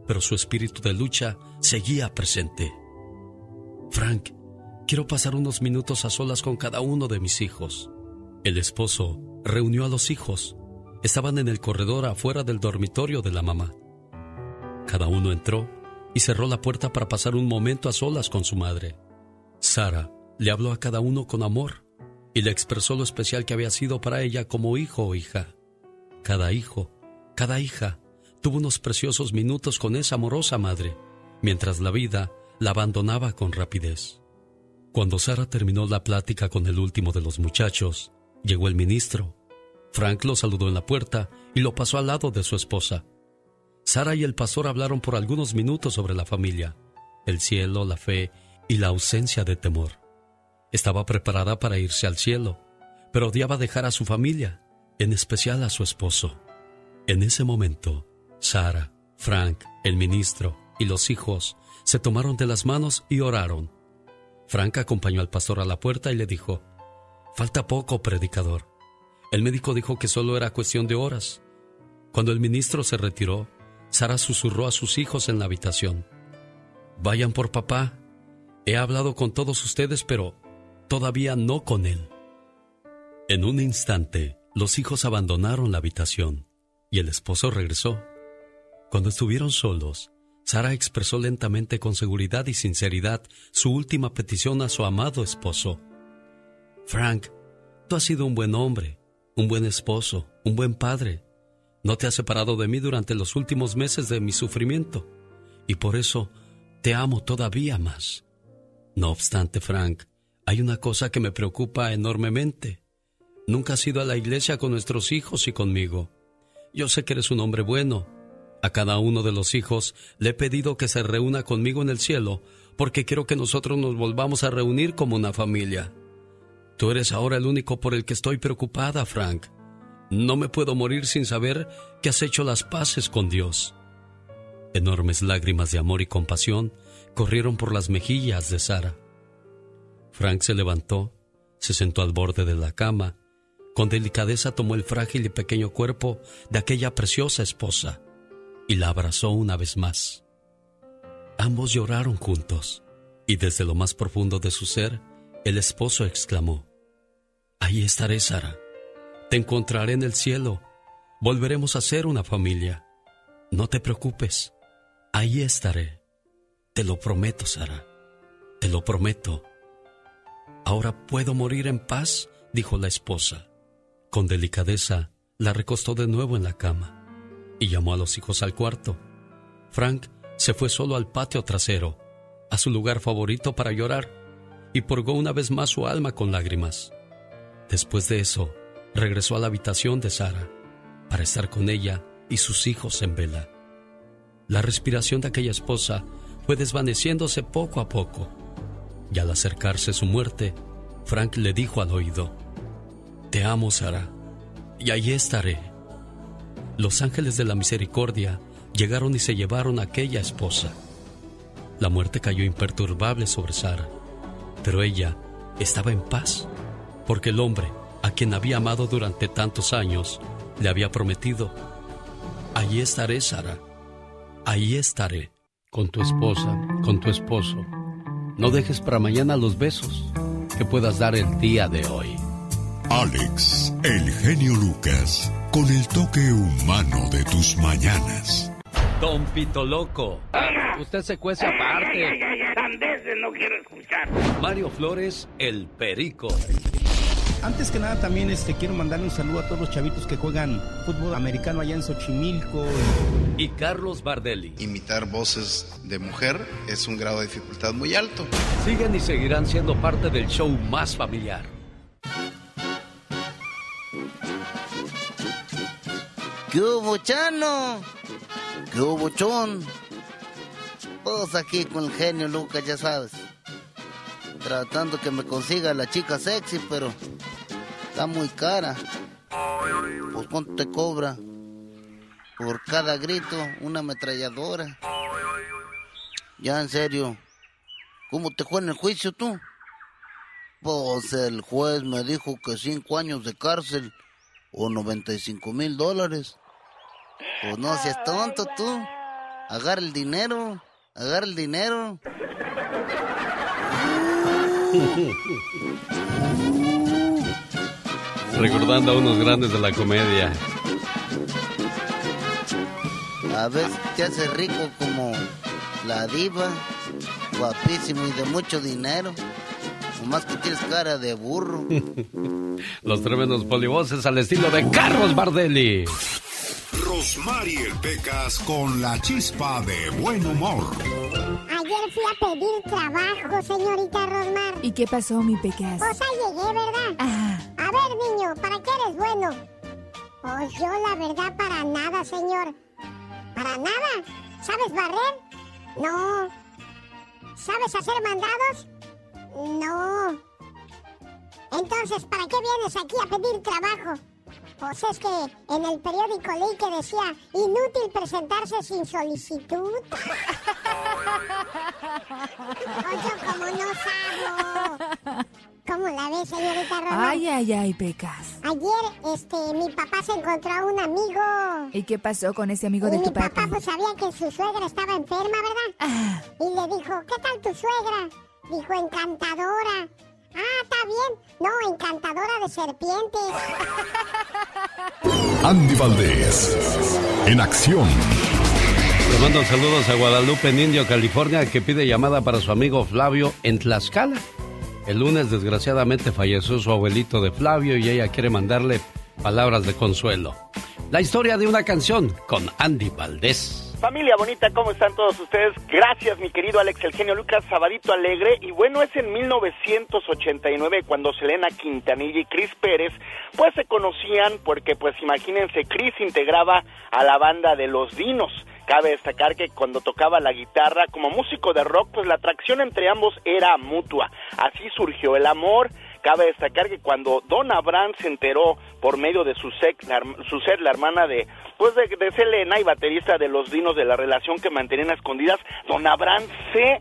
pero su espíritu de lucha seguía presente. Frank, quiero pasar unos minutos a solas con cada uno de mis hijos. El esposo reunió a los hijos. Estaban en el corredor afuera del dormitorio de la mamá. Cada uno entró y cerró la puerta para pasar un momento a solas con su madre. Sara le habló a cada uno con amor y le expresó lo especial que había sido para ella como hijo o hija. Cada hijo, cada hija, tuvo unos preciosos minutos con esa amorosa madre, mientras la vida la abandonaba con rapidez. Cuando Sara terminó la plática con el último de los muchachos, llegó el ministro. Frank lo saludó en la puerta y lo pasó al lado de su esposa. Sara y el pastor hablaron por algunos minutos sobre la familia, el cielo, la fe y la ausencia de temor. Estaba preparada para irse al cielo, pero odiaba dejar a su familia, en especial a su esposo. En ese momento, Sara, Frank, el ministro y los hijos se tomaron de las manos y oraron. Frank acompañó al pastor a la puerta y le dijo, Falta poco, predicador. El médico dijo que solo era cuestión de horas. Cuando el ministro se retiró, Sara susurró a sus hijos en la habitación. Vayan por papá. He hablado con todos ustedes, pero todavía no con él. En un instante, los hijos abandonaron la habitación y el esposo regresó. Cuando estuvieron solos, Sara expresó lentamente con seguridad y sinceridad su última petición a su amado esposo. Frank, tú has sido un buen hombre, un buen esposo, un buen padre. No te has separado de mí durante los últimos meses de mi sufrimiento, y por eso te amo todavía más. No obstante, Frank, hay una cosa que me preocupa enormemente. Nunca has ido a la iglesia con nuestros hijos y conmigo. Yo sé que eres un hombre bueno. A cada uno de los hijos le he pedido que se reúna conmigo en el cielo porque quiero que nosotros nos volvamos a reunir como una familia. Tú eres ahora el único por el que estoy preocupada, Frank. No me puedo morir sin saber que has hecho las paces con Dios. Enormes lágrimas de amor y compasión corrieron por las mejillas de Sara. Frank se levantó, se sentó al borde de la cama, Con delicadeza tomó el frágil y pequeño cuerpo de aquella preciosa esposa y la abrazó una vez más. Ambos lloraron juntos y desde lo más profundo de su ser, el esposo exclamó, Ahí estaré, Sara. Te encontraré en el cielo. Volveremos a ser una familia. No te preocupes. Ahí estaré. Te lo prometo, Sara. Te lo prometo. Ahora puedo morir en paz, dijo la esposa. Con delicadeza, la recostó de nuevo en la cama y llamó a los hijos al cuarto. Frank se fue solo al patio trasero, a su lugar favorito para llorar, y purgó una vez más su alma con lágrimas. Después de eso, regresó a la habitación de Sara para estar con ella y sus hijos en vela. La respiración de aquella esposa fue desvaneciéndose poco a poco, y al acercarse su muerte, Frank le dijo al oído, Te amo, Sara, y allí estaré. Los ángeles de la misericordia llegaron y se llevaron a aquella esposa. La muerte cayó imperturbable sobre Sara, pero ella estaba en paz, porque el hombre, a quien había amado durante tantos años, le había prometido, allí estaré, Sara, ahí estaré, con tu esposa, con tu esposo. No dejes para mañana los besos que puedas dar el día de hoy. Alex, el genio Lucas, con el toque humano de tus mañanas. Don Pito Loco, usted se cuece aparte. no quiero escuchar. Mario Flores, el perico. Antes que nada también este, quiero mandarle un saludo a todos los chavitos que juegan fútbol americano allá en Xochimilco. Y Carlos Bardelli. Imitar voces de mujer es un grado de dificultad muy alto. Siguen y seguirán siendo parte del show más familiar. ¿Qué hubo, Chano? ¿Qué hubo, Chon? Todos aquí con el genio Lucas, ya sabes. Tratando que me consiga la chica sexy, pero está muy cara. Pues cuánto te cobra. Por cada grito, una ametralladora. Ya en serio, ¿cómo te fue en el juicio tú? Pues el juez me dijo que cinco años de cárcel o 95 mil dólares. Pues no seas tonto tú. Agarra el dinero, agarra el dinero. Recordando a unos grandes de la comedia. A veces te hace rico como la diva, guapísimo y de mucho dinero. Más que tienes cara de burro. [laughs] Los tremendos polivoces al estilo de Carlos Bardelli. Rosmarie Pecas con la chispa de buen humor. Ayer fui a pedir trabajo, señorita Rosmar. ¿Y qué pasó, mi Pecas? Pues ahí llegué, ¿verdad? Ah. A ver, niño, ¿para qué eres bueno? Pues yo, la verdad, para nada, señor. ¿Para nada? ¿Sabes barrer? No. ¿Sabes hacer mandados? No. Entonces, ¿para qué vienes aquí a pedir trabajo? Pues es que en el periódico leí que decía inútil presentarse sin solicitud. [laughs] Oye, como no sabo. ¿Cómo la ves, señorita Roma? Ay, ay, ay, Pecas. Ayer, este, mi papá se encontró a un amigo. ¿Y qué pasó con ese amigo y de mi tu papá papá? pues sabía que su suegra estaba enferma, ¿verdad? Ah. Y le dijo, ¿qué tal tu suegra? Dijo, encantadora. Ah, está bien. No, encantadora de serpientes. [laughs] Andy Valdés, en acción. Le mando saludos a Guadalupe en Indio, California, que pide llamada para su amigo Flavio en Tlaxcala. El lunes, desgraciadamente, falleció su abuelito de Flavio y ella quiere mandarle palabras de consuelo. La historia de una canción con Andy Valdés. Familia bonita, ¿cómo están todos ustedes? Gracias, mi querido Alex, el genio Lucas, Sabadito Alegre. Y bueno, es en 1989 cuando Selena Quintanilla y Chris Pérez, pues se conocían porque, pues imagínense, Chris integraba a la banda de Los Dinos. Cabe destacar que cuando tocaba la guitarra como músico de rock, pues la atracción entre ambos era mutua. Así surgió el amor. Cabe destacar que cuando Don Abraham se enteró por medio de su, sec, la, su ser la hermana de pues de, de, Selena y baterista de los Dinos de la relación que mantenían escondidas, Don Abraham se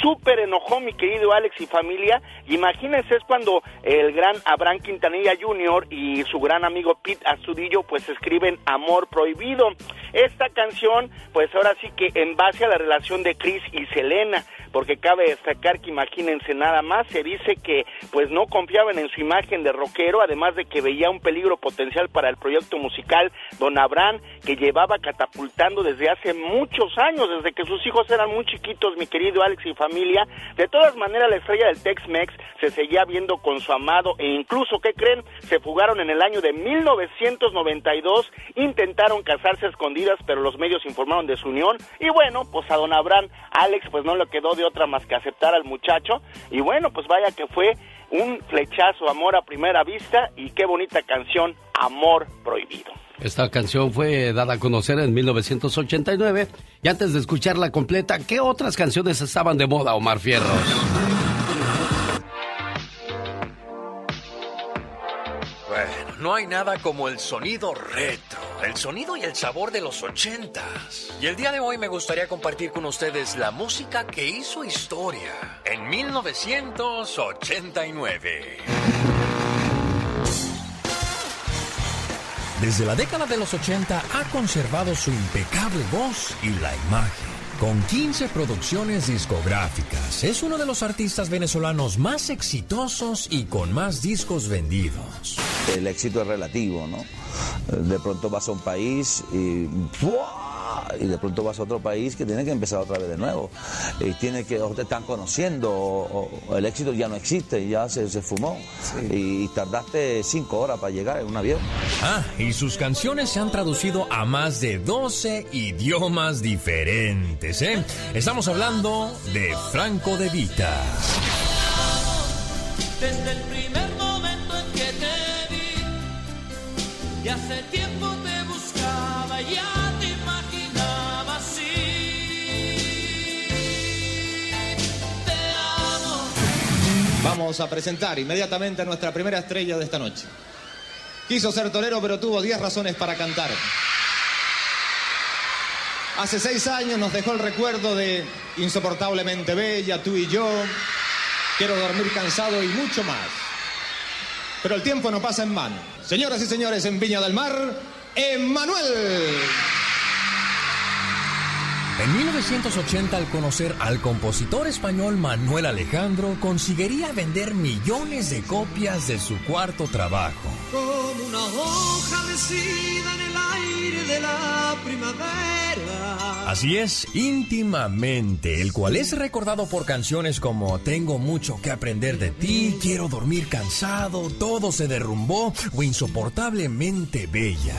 súper enojó mi querido Alex y familia. Imagínense, es cuando el gran Abraham Quintanilla Jr. y su gran amigo Pete Astudillo pues escriben Amor Prohibido. Esta canción, pues ahora sí que en base a la relación de Chris y Selena, porque cabe destacar que imagínense nada más, se dice que pues no confiaban en su imagen de rockero, además de que veía un peligro potencial para el proyecto musical Don Abraham, que llevaba catapultando desde hace muchos años, desde que sus hijos eran muy chiquitos, mi querido Alex y familia. De todas maneras, la estrella del Tex-Mex se seguía viendo con su amado e incluso, ¿qué creen? Se fugaron en el año de 1992, intentaron casarse escondidas, pero los medios informaron de su unión y bueno, pues a Don Abraham, Alex pues no le quedó de otra más que aceptar al muchacho y bueno, pues vaya que fue un flechazo, amor a primera vista y qué bonita canción, Amor Prohibido. Esta canción fue dada a conocer en 1989 y antes de escucharla completa, ¿qué otras canciones estaban de moda, Omar Fierros? Bueno, no hay nada como el sonido retro, el sonido y el sabor de los ochentas. Y el día de hoy me gustaría compartir con ustedes la música que hizo historia en 1989. Desde la década de los 80 ha conservado su impecable voz y la imagen. Con 15 producciones discográficas, es uno de los artistas venezolanos más exitosos y con más discos vendidos. El éxito es relativo, ¿no? De pronto vas a un país y ¡buah! Y de pronto vas a otro país que tiene que empezar otra vez de nuevo. Y tiene que, o te están conociendo, o, o el éxito ya no existe, ya se, se fumó. Y tardaste cinco horas para llegar en un avión. Ah, y sus canciones se han traducido a más de 12 idiomas diferentes, ¿eh? Estamos hablando de Franco de Vita. Desde el primer momento en que te vi, y hace Vamos a presentar inmediatamente a nuestra primera estrella de esta noche. Quiso ser torero, pero tuvo 10 razones para cantar. Hace seis años nos dejó el recuerdo de Insoportablemente Bella, tú y yo, Quiero dormir cansado y mucho más. Pero el tiempo no pasa en vano. Señoras y señores, en Viña del Mar, Emmanuel. En 1980, al conocer al compositor español Manuel Alejandro, conseguiría vender millones de copias de su cuarto trabajo. Como una hoja mecida en el aire de la primavera. Así es, íntimamente, el cual es recordado por canciones como Tengo mucho que aprender de ti, Quiero dormir cansado, Todo se derrumbó o Insoportablemente bella.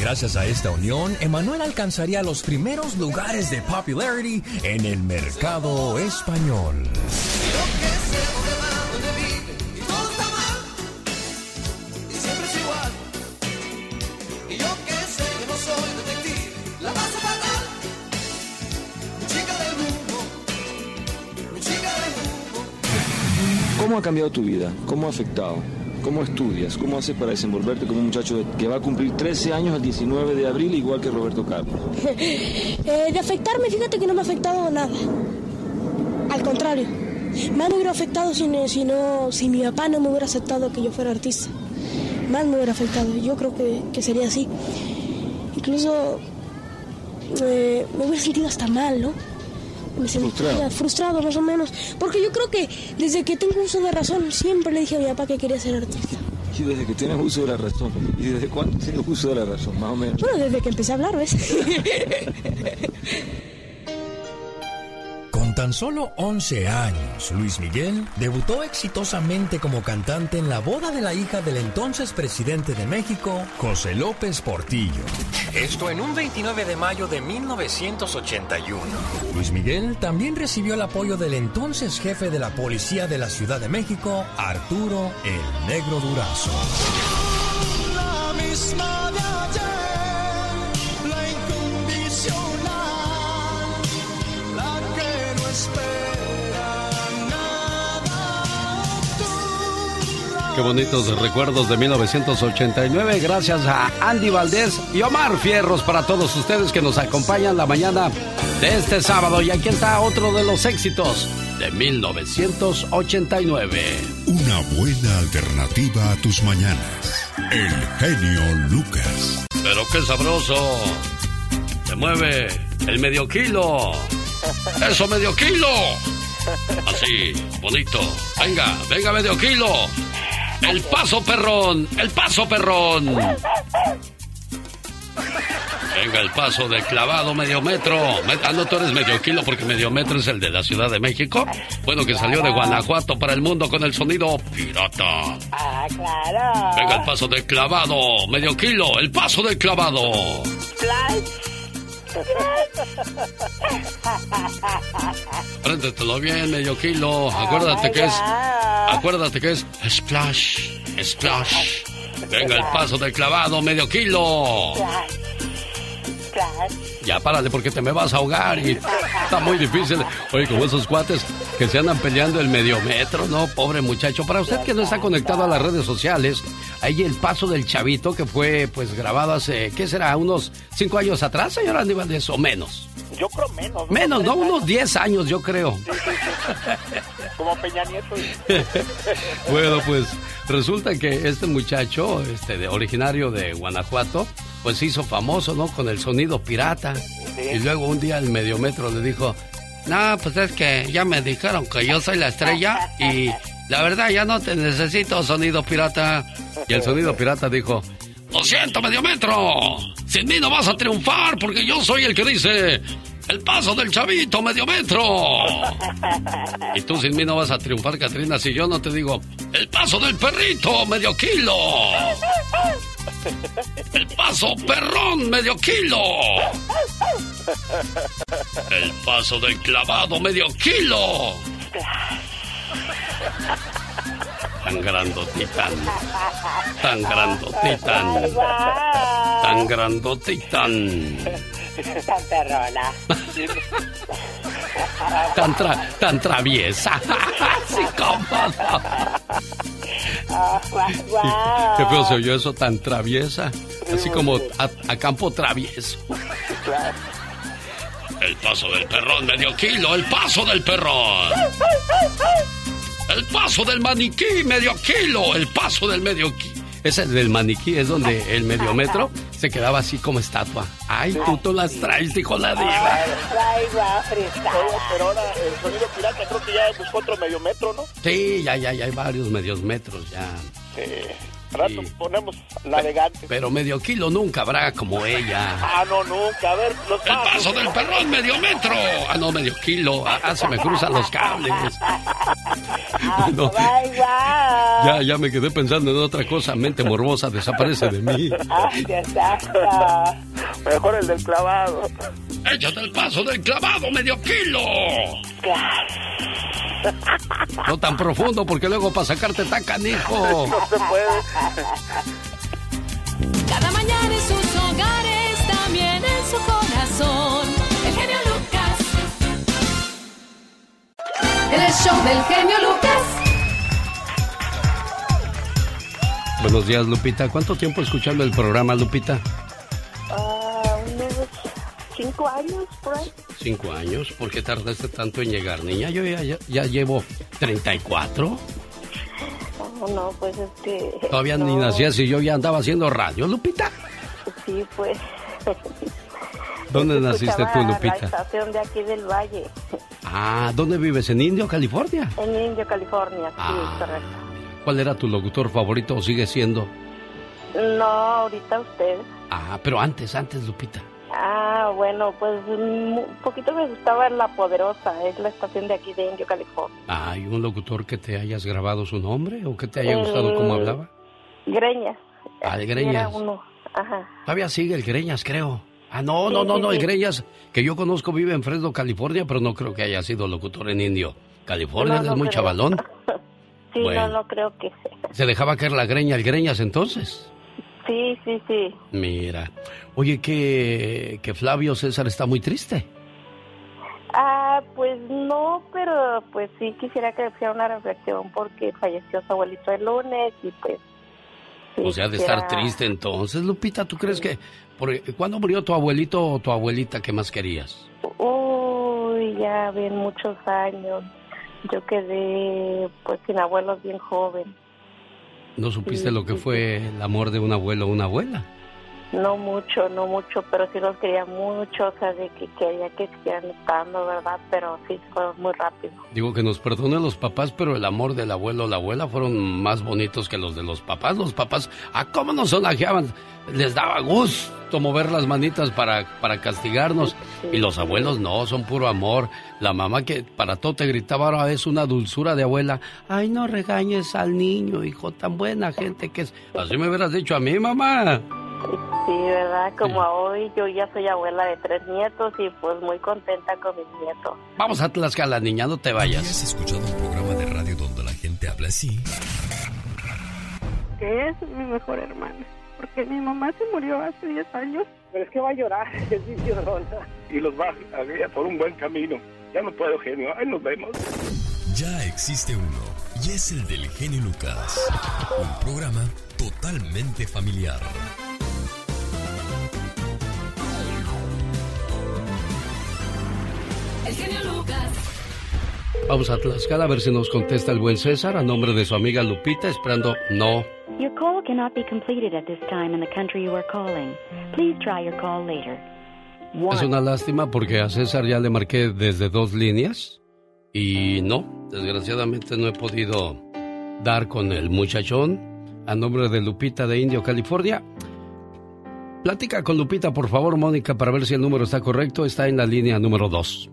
Gracias a esta unión, Emanuel alcanzaría los primeros lugares de popularity en el mercado español. ¿Cómo ha cambiado tu vida? ¿Cómo ha afectado? ¿Cómo estudias? ¿Cómo haces para desenvolverte como un muchacho que va a cumplir 13 años el 19 de abril, igual que Roberto Carlos? [laughs] Eh, de afectarme, fíjate que no me ha afectado nada. Al contrario, más me hubiera afectado si, no, si, mi papá no me hubiera aceptado que yo fuera artista. Más me hubiera afectado. Yo creo que, que sería así. Incluso eh, me hubiera sentido hasta mal, ¿no? Me sentía Frustrado. frustrado más o menos. Porque yo creo que desde que tengo uso de razón siempre le dije a mi papá que quería ser artista. Y desde que tienes uso de la razón. ¿Y desde cuándo tienes uso de la razón? Más o menos. Bueno, desde que empecé a hablar, ¿ves? [laughs] Tan solo 11 años, Luis Miguel debutó exitosamente como cantante en la boda de la hija del entonces presidente de México, José López Portillo. Esto en un 29 de mayo de 1981. Luis Miguel también recibió el apoyo del entonces jefe de la policía de la Ciudad de México, Arturo el Negro Durazo. La misma Qué bonitos recuerdos de 1989. Gracias a Andy Valdés y Omar Fierros para todos ustedes que nos acompañan la mañana de este sábado. Y aquí está otro de los éxitos de 1989. Una buena alternativa a tus mañanas. El genio Lucas. Pero qué sabroso. Se mueve el medio kilo. Eso, medio kilo. Así, bonito. Venga, venga, medio kilo. El paso perrón, el paso perrón. Venga, el paso de clavado medio metro. Me- Ah, no, tú eres medio kilo porque medio metro es el de la Ciudad de México. Bueno, que salió de Guanajuato para el mundo con el sonido pirata. Ah, claro. Venga, el paso de clavado, medio kilo, el paso del clavado. [laughs] Préndetelo bien, medio kilo. Acuérdate que es. Acuérdate que es splash, splash. Venga, el paso del clavado, medio kilo. Ya párale porque te me vas a ahogar y está muy difícil. Oye, como esos cuates que se andan peleando el medio metro, ¿no? Pobre muchacho. Para usted que no está conectado a las redes sociales, ahí el paso del chavito que fue pues grabado hace, ¿qué será? Unos cinco años atrás, señor Andy Valdés, o menos. Yo creo menos. Menos, ¿no? Unos. 10 años, yo creo. Como Peña Nieto. [laughs] bueno, pues resulta que este muchacho, este originario de Guanajuato, pues se hizo famoso, ¿no? Con el sonido pirata. Y luego un día el mediometro le dijo, no, pues es que ya me dijeron que yo soy la estrella y la verdad ya no te necesito sonido pirata. Y el sonido pirata dijo, lo siento, mediometro, sin mí no vas a triunfar porque yo soy el que dice... El paso del chavito, medio metro. [laughs] Y tú sin mí no vas a triunfar, Katrina, si yo no te digo, el paso del perrito, medio kilo. [laughs] El paso perrón, medio kilo. El paso del clavado, medio kilo. Tan grandotitan. Tan grandotitan. Tan grandotitan. Tan perrona. Tan, tra- tan traviesa. Sí, cómo no. Ah. Qué feo se oyó eso, tan traviesa. Así como a, a campo travieso. El paso del perrón, medio kilo. El paso del perrón. El paso del maniquí, medio kilo. El paso del medio kilo. Ese del maniquí es donde el medio metro se quedaba así como estatua. Ay, tú, tú las traes, dijo la diva. Pero ahora el sonido pirata creo que ya buscó otro medio metro, ¿no? Sí, ya, ya, ya hay varios medios metros ya. Sí. Rato ponemos navegantes. Pero medio kilo nunca habrá como ella. Ah, no, nunca. A ver, los El paso del perrón, medio metro. Ah, no, medio kilo. Ah, ah, se me cruzan los cables. [laughs] Bueno, guau. ya, ya me quedé pensando en otra cosa. Mente morbosa desaparece de mí. Ay, Dios santo. Mejor el del clavado. Échate el paso del clavado, medio kilo. No tan profundo porque luego para sacarte tan canijo. [laughs] No se puede. Cada mañana en sus hogares, también en su corazón. El genio Lucas. En el show del genio Lucas. Buenos días, Lupita. ¿Cuánto tiempo escuchando el programa, Lupita? Ah, unos cinco años por ahí. Cinco años. ¿Por qué tardaste tanto en llegar, niña? Yo ya, ya, ya llevo 34. No, no, pues es que... Todavía no, ni nacías y yo ya andaba haciendo radio, Lupita. Sí, pues... ¿Dónde naciste tú, Escuchaba La Lupita? estación de aquí del Valle, Ah, ¿dónde vives? ¿En Indio, California? en Indio, California. Sí, Ah. correcto. ¿Cuál era tu locutor favorito o sigue siendo? No, ahorita usted. Ah, pero antes, antes, Lupita. Ah, bueno, pues mm, un poquito me gustaba La Poderosa, es la estación de aquí de Indio, California. ¿Hay un locutor que te hayas grabado su nombre o que te haya gustado cómo hablaba? Greñas. Ah, el Era Greñas. uno. Ajá. Todavía sigue el Greñas, creo. Ah, no, no, Sí, no, sí, no, el sí. Greñas que yo conozco vive en Fresno, California, pero no creo que haya sido locutor en Indio. California, No, no es muy creo. chavalón. [laughs] Sí, Bueno. no, no creo que sea. ¿Se dejaba caer la greña el Greñas entonces? Sí, sí, sí. Mira. Oye, que, que Flavio César está muy triste. Ah, pues no, pero pues sí quisiera que hiciera una reflexión porque falleció su abuelito el lunes y pues... sí o sea, de quisiera- estar triste entonces, Lupita, ¿tú crees que... por- ¿Cuándo murió tu abuelito o tu abuelita que más querías? Uy, ya bien muchos años. yo quedé pues sin abuelos bien joven. ¿No supiste lo que fue el amor de un abuelo o una abuela? No mucho, no mucho, pero sí los quería mucho, o sea, de que quería que siguieran estando, ¿verdad? Pero sí fue muy rápido. Digo que nos perdonen los papás, pero el amor del abuelo o la abuela fueron más bonitos que los de los papás. Los papás, ¿a cómo nos sonajeaban? Les daba gusto mover las manitas para, para castigarnos. Y los abuelos no, son puro amor. La mamá que para todo te gritaba ahora es una dulzura de abuela. Ay, no regañes al niño, hijo, tan buena gente que es. Así me hubieras dicho a mí, mamá. Sí, ¿verdad? Como hoy yo ya soy abuela de tres nietos y pues muy contenta con mis nietos. Vamos a Tlaxcala, niña, no te vayas. ¿Has escuchado un programa de radio donde la gente habla así? Que es mi mejor hermana, porque mi mamá se murió hace 10 años. Pero es que va a llorar, [laughs] es mi llorona. Y los va a guiar por un buen camino. Ya no puedo, genio. Ahí nos vemos. Ya existe uno y es el del genio Lucas. Un programa totalmente familiar. El genio Lucas. Vamos a Tlaxcala a ver si nos contesta el buen César a nombre de su amiga Lupita, esperando no. Your call cannot be completed at this time in the country you are calling. Please try your call later. Es una lástima porque a César ya le marqué desde dos líneas y no, desgraciadamente no he podido dar con el muchachón a nombre de Lupita de Indio, California. Platica con Lupita, por favor, Mónica, para ver si el número está correcto. Está en la línea número 2.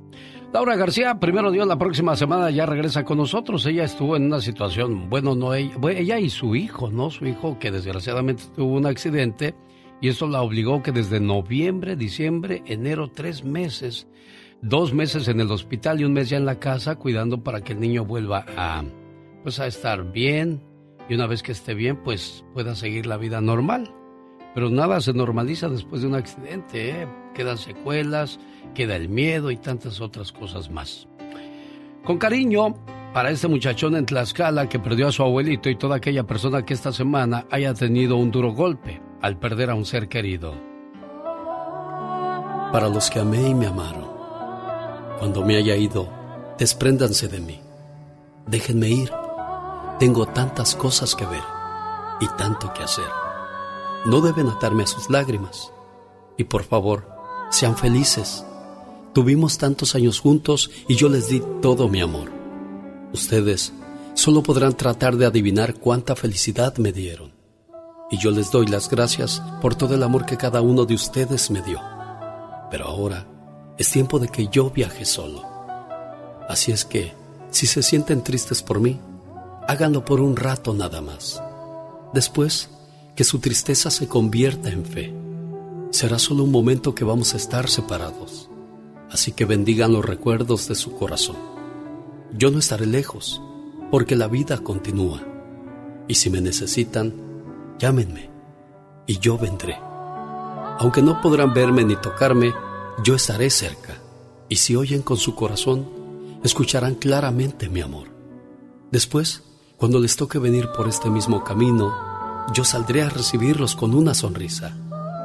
Laura García, primero Dios, la próxima semana ya regresa con nosotros. Ella estuvo en una situación, bueno, no ella, ella y su hijo, ¿no? Su hijo que desgraciadamente tuvo un accidente y eso la obligó que desde noviembre, diciembre, enero, tres meses, dos meses en el hospital y un mes ya en la casa cuidando para que el niño vuelva a, pues a estar bien y una vez que esté bien, pues pueda seguir la vida normal. Pero nada se normaliza después de un accidente, ¿eh? Quedan secuelas, queda el miedo y tantas otras cosas más. Con cariño, para este muchachón en Tlaxcala que perdió a su abuelito y toda aquella persona que esta semana haya tenido un duro golpe al perder a un ser querido. Para los que amé y me amaron, cuando me haya ido, despréndanse de mí. Déjenme ir. Tengo tantas cosas que ver y tanto que hacer. No deben atarme a sus lágrimas. Y por favor, sean felices. Tuvimos tantos años juntos y yo les di todo mi amor. Ustedes solo podrán tratar de adivinar cuánta felicidad me dieron. Y yo les doy las gracias por todo el amor que cada uno de ustedes me dio. Pero ahora es tiempo de que yo viaje solo. Así es que, si se sienten tristes por mí, háganlo por un rato nada más. Después, que su tristeza se convierta en fe. Será solo un momento que vamos a estar separados. Así que bendigan los recuerdos de su corazón. Yo no estaré lejos, porque la vida continúa. Y si me necesitan, llámenme, y yo vendré. Aunque no podrán verme ni tocarme, yo estaré cerca. Y si oyen con su corazón, escucharán claramente mi amor. Después, cuando les toque venir por este mismo camino, yo saldré a recibirlos con una sonrisa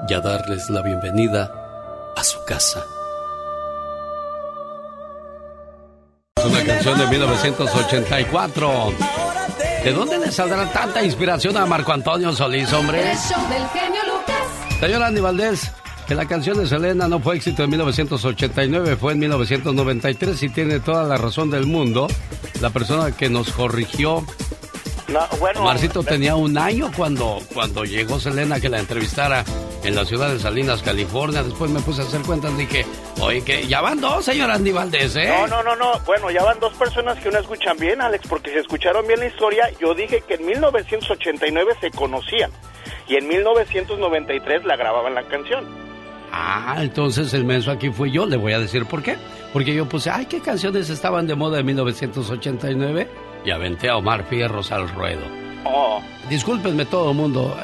y a darles la bienvenida a su casa. Es una canción de 1984. ¿De dónde le saldrá tanta inspiración a Marco Antonio Solís, hombre? El show del genio Lucas. Señor Andy Valdés, que la canción de Selena no fue éxito en 1989, fue en 1993 y tiene toda la razón del mundo. La persona que nos corrigió No, bueno, Marcito tenía un año cuando, cuando llegó Selena que la entrevistara en la ciudad de Salinas, California. Después me puse a hacer cuentas y dije, oye, que ya van dos, señor Andy Valdés, ¿eh? No, no, no, no. Bueno, ya van dos personas que no escuchan bien, Alex, porque si escucharon bien la historia, yo dije que en 1989 se conocían y en 1993 la grababan la canción. Ah, entonces el menso aquí fui yo. Le voy a decir por qué. Porque yo puse, ay, ¿qué canciones estaban de moda en 1989? Y aventé a Omar Fierros al ruedo. Oh. Discúlpenme todo el mundo.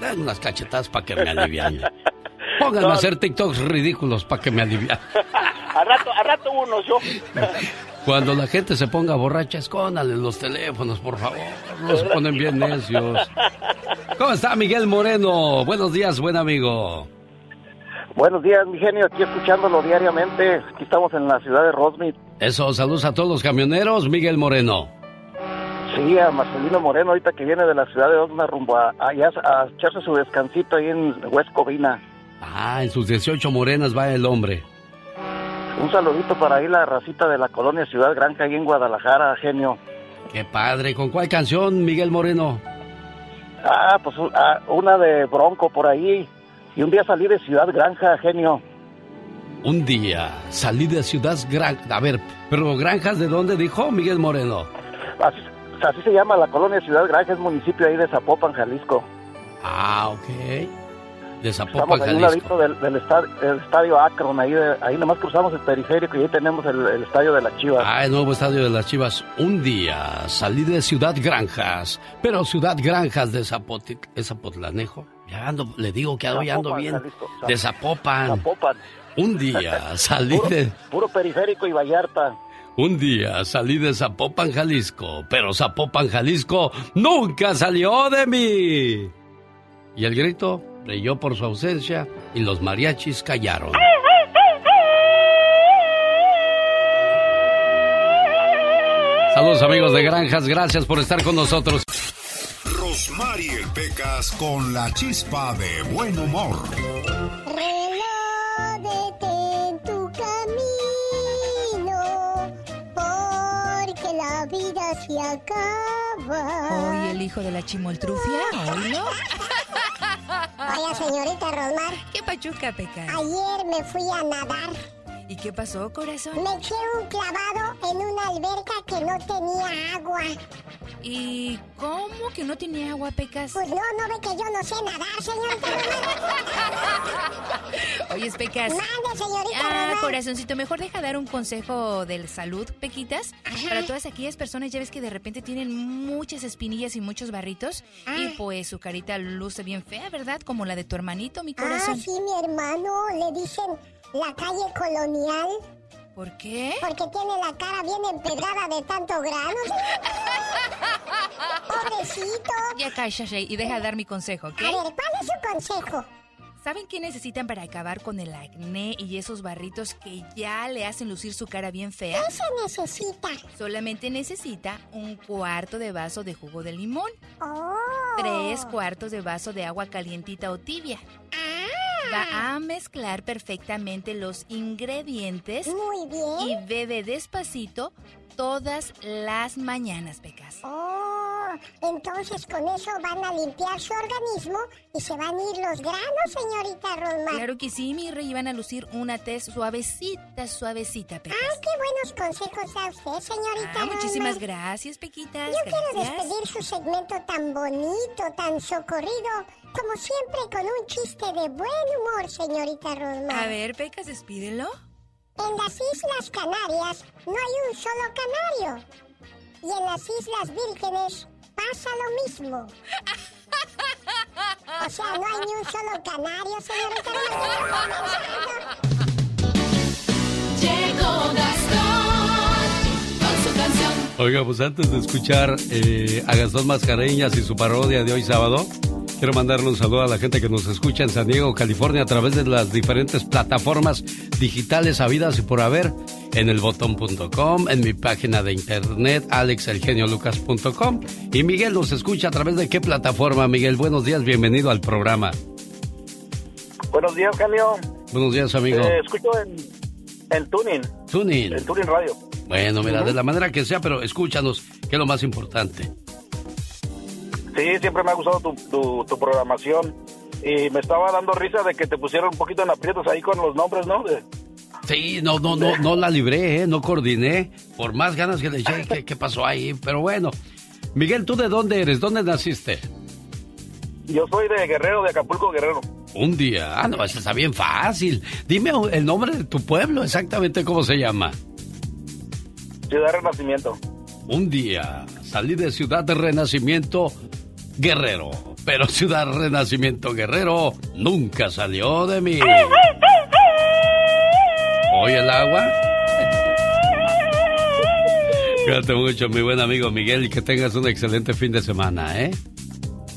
Den unas cachetadas para que me alivian. [laughs] Pónganme a hacer TikToks ridículos para que me alivian. [laughs] a rato, a rato unos yo. [laughs] Cuando la gente se ponga borracha, escóndale los teléfonos, por favor. Los ponen bien necios. ¿Cómo está Miguel Moreno? Buenos días, buen amigo. Buenos días, mi genio, aquí escuchándolo diariamente. Aquí estamos en la ciudad de Rosmith. Eso, saludos a todos los camioneros, Miguel Moreno. Sí, a Marcelino Moreno, ahorita que viene de la ciudad de Osma rumbo a, allá a echarse su descansito ahí en West Covina. Ah, en sus 18 morenas va el hombre. Un saludito para ahí la racita de la colonia Ciudad Granja ahí en Guadalajara, genio. Qué padre, ¿con cuál canción, Miguel Moreno? Ah, pues ah, una de Bronco por ahí. Y un día salí de Ciudad Granja, genio. Un día salí de Ciudad Granja. A ver, pero Granjas, ¿de dónde dijo Miguel Moreno? Así, así se llama la colonia Ciudad Granja, es municipio ahí de Zapopan, Jalisco. Ah, ok. De Zapopan, Estamos ahí un Jalisco. ladito del, del estadio, el estadio Akron, ahí, de- ahí nomás cruzamos el periférico y ahí tenemos el, el estadio de la Chivas. Ah, el nuevo estadio de las Chivas. Un día salí de Ciudad Granjas, pero Ciudad Granjas de Zapotic, ¿es Zapotlanejo? Ya ando, le digo que ando, ya ando Zapopan, bien. Jalisco. Zap- De Zapopan. Zapopan. Un día salí de, Puro periférico y Vallarta. Un día salí de Zapopan, Jalisco, pero Zapopan, Jalisco nunca salió de mí. Y el grito brilló por su ausencia y los mariachis callaron. Saludos amigos de Granjas, gracias por estar con nosotros. Rosmarie Pecas con la chispa de buen humor. Vida se acaba. Hoy el hijo de la chimoltrufia, oílo. Vaya, señorita Rosmar. ¿Qué pachuca, Pecas? Ayer me fui a nadar. ¿Y qué pasó, corazón? Me eché un clavado en una alberca que no tenía agua. ¿Y cómo que no tenía agua, Pecas? Pues no, no ve que yo no sé nadar, señorita Rosmar. [laughs] Oye, Pecas. Mande, señorita Ah, Rosmar. corazoncito, mejor deja dar un consejo de salud, Pequitas, para todas aquellas personas, ya ves que de repente tienen muchas espinillas y muchos barritos, y pues su carita luce bien fea, ¿verdad? Como la de tu hermanito, mi Ah, corazón. sí, mi hermano. Le dicen la calle colonial. ¿Por qué? Porque tiene la cara bien empedrada de tanto grano. [laughs] Pobrecito. Ya cállate y deja dar mi consejo, ¿ok? A ver, ¿cuál es su consejo? ¿Saben qué necesitan para acabar con el acné y esos barritos que ya le hacen lucir su cara bien fea? ¿Qué se necesita? Solamente necesita un cuarto de vaso de jugo de limón. Oh. Tres cuartos de vaso de agua calientita o tibia. Va a mezclar perfectamente los ingredientes. Muy bien. Y bebe despacito todas las mañanas, Pecas. Oh, entonces con eso van a limpiar su organismo y se van a ir los granos, señorita Rosmar. Claro que sí, mi rey, van a lucir una tez suavecita, suavecita, Pecas. Ay, qué buenos consejos da usted, señorita Ah, muchísimas gracias, Pequitas. Yo quiero despedir su segmento tan bonito, tan socorrido, como siempre con un chiste de buen humor, señorita Rosmar. A ver, Pecas, despídelo. En las Islas Canarias no hay un solo canario. Y en las Islas Vírgenes pasa lo mismo. O sea, no hay ni un solo canario, señorita. Llegó Gastón con su canción. Oiga, pues antes de escuchar eh, a Gastón Mascareñas y su parodia de hoy sábado, quiero mandarle un saludo a la gente que nos escucha en San Diego, California, a través de las diferentes plataformas digitales habidas y por haber, en elbotón.com, en mi página de internet, alexelgeniolucas.com. Y Miguel nos escucha a través de qué plataforma, Miguel. Buenos días, bienvenido al programa. Buenos días, genio. Buenos días, amigo. Eh, escucho en, en Tuning, Tuning. en Tuning Radio. Bueno, mira, de la manera que sea, pero escúchanos, que es lo más importante. Sí, siempre me ha gustado tu, tu, tu programación. Y me estaba dando risa de que te pusieron un poquito en aprietos ahí con los nombres, ¿no? De- Sí, no, no, no, no la libré, ¿eh? no coordiné. Por más ganas que le eché, ¿qué, qué pasó ahí? Pero bueno. Miguel, ¿tú de dónde eres? ¿Dónde naciste? Yo soy de Guerrero, de Acapulco, Guerrero. Un día. Ah, no, eso está bien fácil. Dime el nombre de tu pueblo, exactamente cómo se llama. Ciudad Renacimiento. Un día salí de Ciudad de Renacimiento Guerrero. Pero Ciudad Renacimiento Guerrero nunca salió de mí. ¿Oye el agua? [laughs] Cuídate mucho, mi buen amigo Miguel, y que tengas un excelente fin de semana, ¿eh?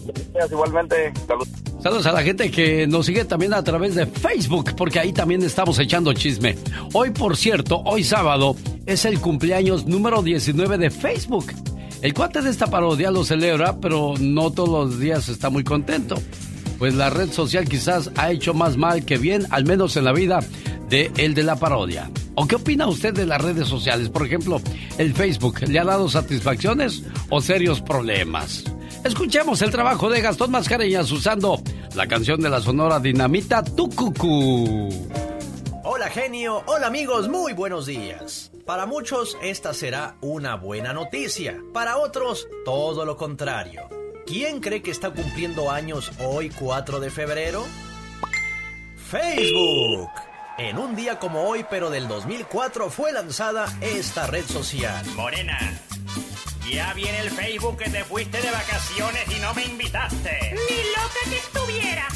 Gracias, igualmente. Salud. Saludos a la gente que nos sigue también a través de Facebook, porque ahí también estamos echando chisme. Hoy, por cierto, hoy sábado, es el cumpleaños número 19 de Facebook. El cuate de esta parodia lo celebra, pero no todos los días está muy contento. Pues la red social quizás ha hecho más mal que bien, al menos en la vida de el de la parodia. ¿O qué opina usted de las redes sociales? Por ejemplo, el Facebook, ¿le ha dado satisfacciones o serios problemas? Escuchemos el trabajo de Gastón Mascareñas usando la canción de la Sonora Dinamita Tucucu. Hola genio, hola amigos, muy buenos días. Para muchos esta será una buena noticia, para otros todo lo contrario. ¿Quién cree que está cumpliendo años hoy 4 de febrero? Facebook. En un día como hoy, pero del 2004, fue lanzada esta red social. Morena, ya viene el Facebook que te fuiste de vacaciones y no me invitaste. Ni loca que estuviera.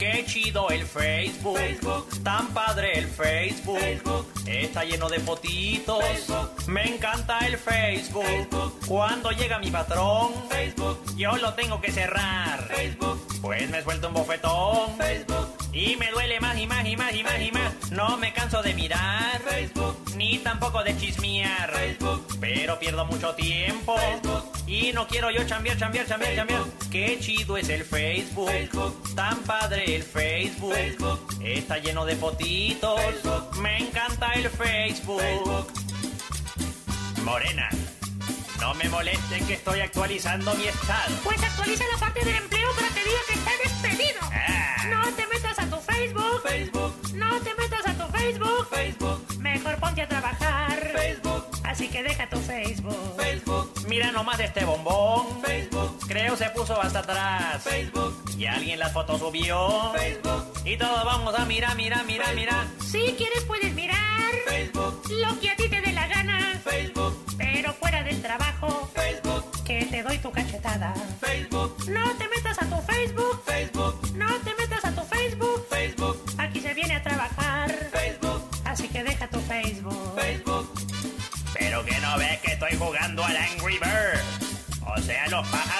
Qué chido el Facebook. Facebook. Tan padre el Facebook. Facebook. Está lleno de fotitos. Facebook. Me encanta el Facebook. Facebook. Cuando llega mi patrón, Facebook. yo lo tengo que cerrar. Facebook. Pues me suelto un bofetón. Facebook. Y me duele más y más y más y más y más. No me canso de mirar. Facebook. Ni tampoco de chismear. Facebook. Pero pierdo mucho tiempo. Facebook. Y no quiero yo chambear, chambear, chambear, chambear. Qué chido es el Facebook. Facebook. Tan padre el Facebook. Facebook. Está lleno de fotitos. Facebook. Me encanta el Facebook. Facebook. Morena, no me molesten que estoy actualizando mi estado. Pues actualiza la parte del empleo para que diga que está despedido. Ah. No Facebook. No te metas a tu Facebook. Facebook. Mejor ponte a trabajar. Facebook. Así que deja tu Facebook. Facebook. Mira nomás este bombón. Facebook. Creo se puso hasta atrás. Facebook. Y alguien las fotos subió. Facebook. Y todos vamos a mirar, mirar, mirar, mirar. Si quieres puedes mirar. Facebook. Lo que a ti te dé la gana. Facebook. Pero fuera del trabajo. Facebook. Que te doy tu cachetada. Facebook. No te O sea, los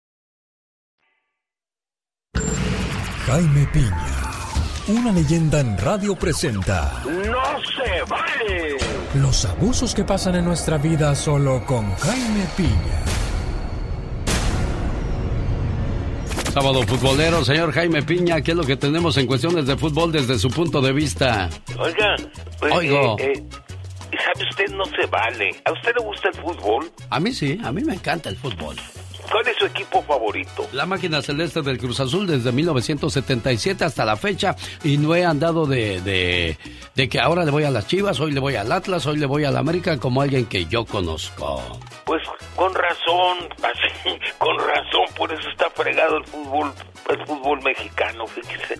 Jaime Piña, una leyenda en radio presenta ¡No se vale! los abusos que pasan en nuestra vida solo con Jaime Piña. Sábado futbolero, señor Jaime Piña, ¿qué es lo que tenemos en cuestiones de fútbol desde su punto de vista? Oiga, pues, Oigo. eh, eh, ¿sabe usted? No se vale. ¿A usted le gusta el fútbol? A mí sí, a mí me encanta el fútbol. ¿Cuál es su equipo favorito? La máquina celeste del Cruz Azul desde 1977 hasta la fecha y no he andado de, de, de que ahora le voy a las Chivas, hoy le voy al Atlas, hoy le voy a la América como alguien que yo conozco. Pues con razón, [laughs] así, con razón, por eso está fregado el fútbol, el fútbol mexicano, fíjese.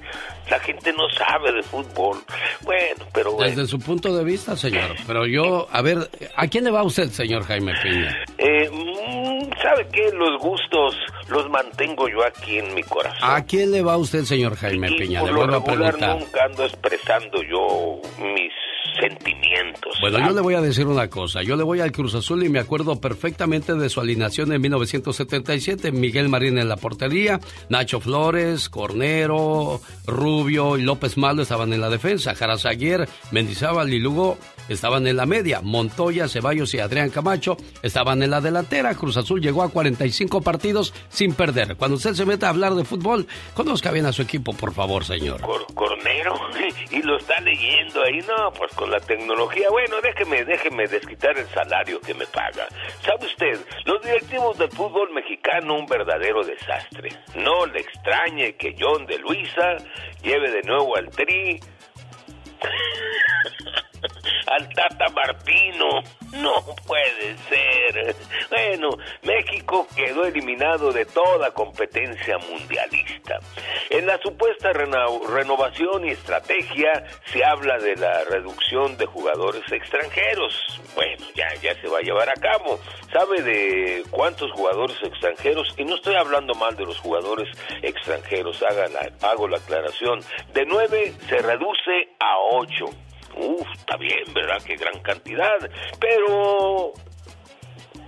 La gente no sabe de fútbol. Bueno, pero bueno. Desde su punto de vista, señor. Pero yo, a ver, ¿a quién le va usted, señor Jaime Piña? Eh, mm, ¿Sabe qué? Los gustos los mantengo yo aquí en mi corazón. ¿A quién le va usted, señor Jaime Y Piña? por Le lo vuelvo a preguntar. nunca ando expresando yo mis sentimientos. Bueno, yo le voy a decir una cosa. Yo le voy al Cruz Azul y me acuerdo perfectamente de su alineación en 1977. Miguel Marín en la portería, Nacho Flores, Cornero, Rubio y López Malo estaban en la defensa. Jarazaguer, Mendizábal y Lugo estaban en la media. Montoya, Ceballos y Adrián Camacho estaban en la delantera. Cruz Azul llegó a 45 partidos sin perder. Cuando usted se meta a hablar de fútbol, conozca bien a su equipo, por favor, señor. Cornero [laughs] y lo está leyendo ahí, no, pues con la tecnología. Bueno, déjeme, déjeme desquitar el salario que me paga. ¿Sabe usted? Los directivos del fútbol mexicano un verdadero desastre. No le extrañe que John de Luisa lleve de nuevo al Tri [laughs] [laughs] al Tata Martino. No puede ser. Bueno, México quedó eliminado de toda competencia mundialista. En la supuesta reno- renovación y estrategia se habla de la reducción de jugadores extranjeros. Bueno, ya, ya se va a llevar a cabo. ¿Sabe de cuántos jugadores extranjeros? Y no estoy hablando mal de los jugadores extranjeros, haga la- hago la aclaración. De nueve se reduce a ocho. Uf, está bien, ¿verdad? Qué gran cantidad. Pero,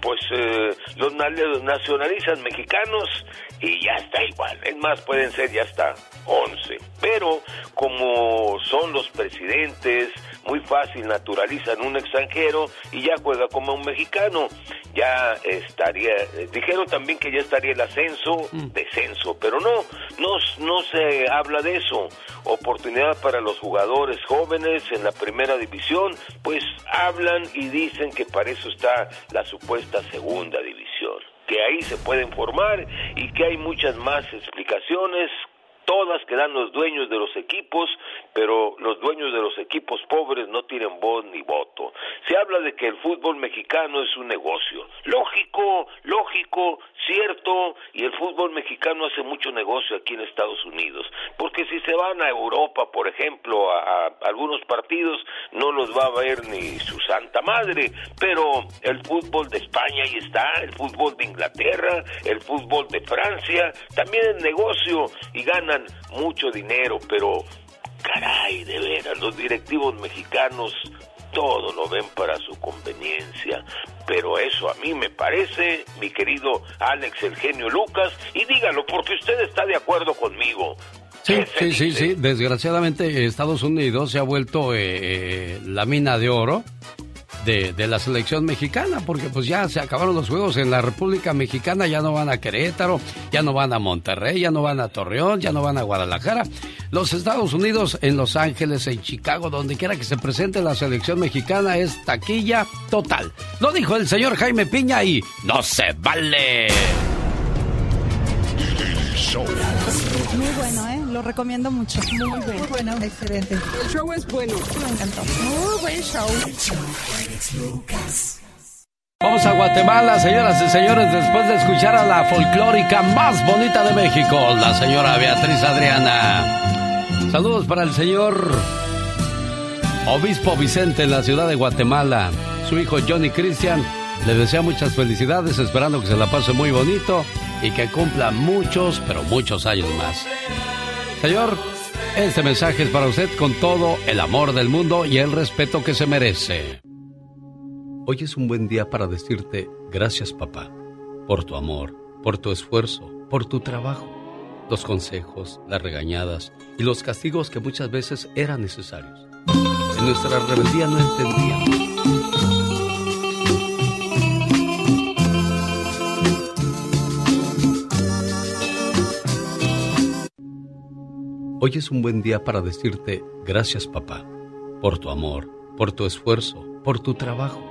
pues, eh, los na- los nacionalizan mexicanos y ya está igual. Es más, pueden ser ya hasta 11. Pero, como son los presidentes, muy fácil naturalizan un extranjero y ya juega como un mexicano. Ya estaría, eh, dijeron también que ya estaría el ascenso, descenso, pero no, no, no se habla de eso. Oportunidad para los jugadores jóvenes en la primera división, pues hablan y dicen que para eso está la supuesta segunda división, que ahí se pueden formar y que hay muchas más explicaciones todas que dan los dueños de los equipos, pero los dueños de los equipos pobres no tienen voz ni voto. Se habla de que el fútbol mexicano es un negocio. Lógico, lógico, cierto, y el fútbol mexicano hace mucho negocio aquí en Estados Unidos, porque si se van a Europa, por ejemplo, a, algunos partidos, no los va a ver ni su santa madre, pero el fútbol de España ahí está, el fútbol de Inglaterra, el fútbol de Francia, también es negocio y ganan mucho dinero, pero caray, de veras, los directivos mexicanos todo lo ven para su conveniencia, pero eso a mí me parece, mi querido Alex el genio Lucas, y dígalo porque usted está de acuerdo conmigo. Sí, sí, sí, sí. Desgraciadamente Estados Unidos se ha vuelto eh, eh, la mina de oro de, de la selección mexicana, porque pues ya se acabaron los juegos en la República Mexicana, ya no van a Querétaro, ya no van a Monterrey, ya no van a Torreón, ya no van a Guadalajara. Los Estados Unidos en Los Ángeles, en Chicago, donde quiera que se presente la selección mexicana es taquilla total. Lo dijo el señor Jaime Piña y no se vale. Muy bueno, ¿eh? Lo recomiendo mucho. Muy bueno. Muy bueno. Excelente. El show es bueno. Me encantó. Muy buen show. Vamos a Guatemala, señoras y señores, después de escuchar a la folclórica más bonita de México, la señora Beatriz Adriana. Saludos para el señor Obispo Vicente en la ciudad de Guatemala. Su hijo Johnny Christian le desea muchas felicidades, esperando que se la pase muy bonito y que cumpla muchos, pero muchos años más. Señor, este mensaje es para usted con todo el amor del mundo y el respeto que se merece. Hoy es un buen día para decirte gracias papá, por tu amor, por tu esfuerzo, por tu trabajo, los consejos, las regañadas y los castigos que muchas veces eran necesarios. En nuestra rebeldía no entendíamos. Hoy es un buen día para decirte gracias papá, por tu amor, por tu esfuerzo, por tu trabajo,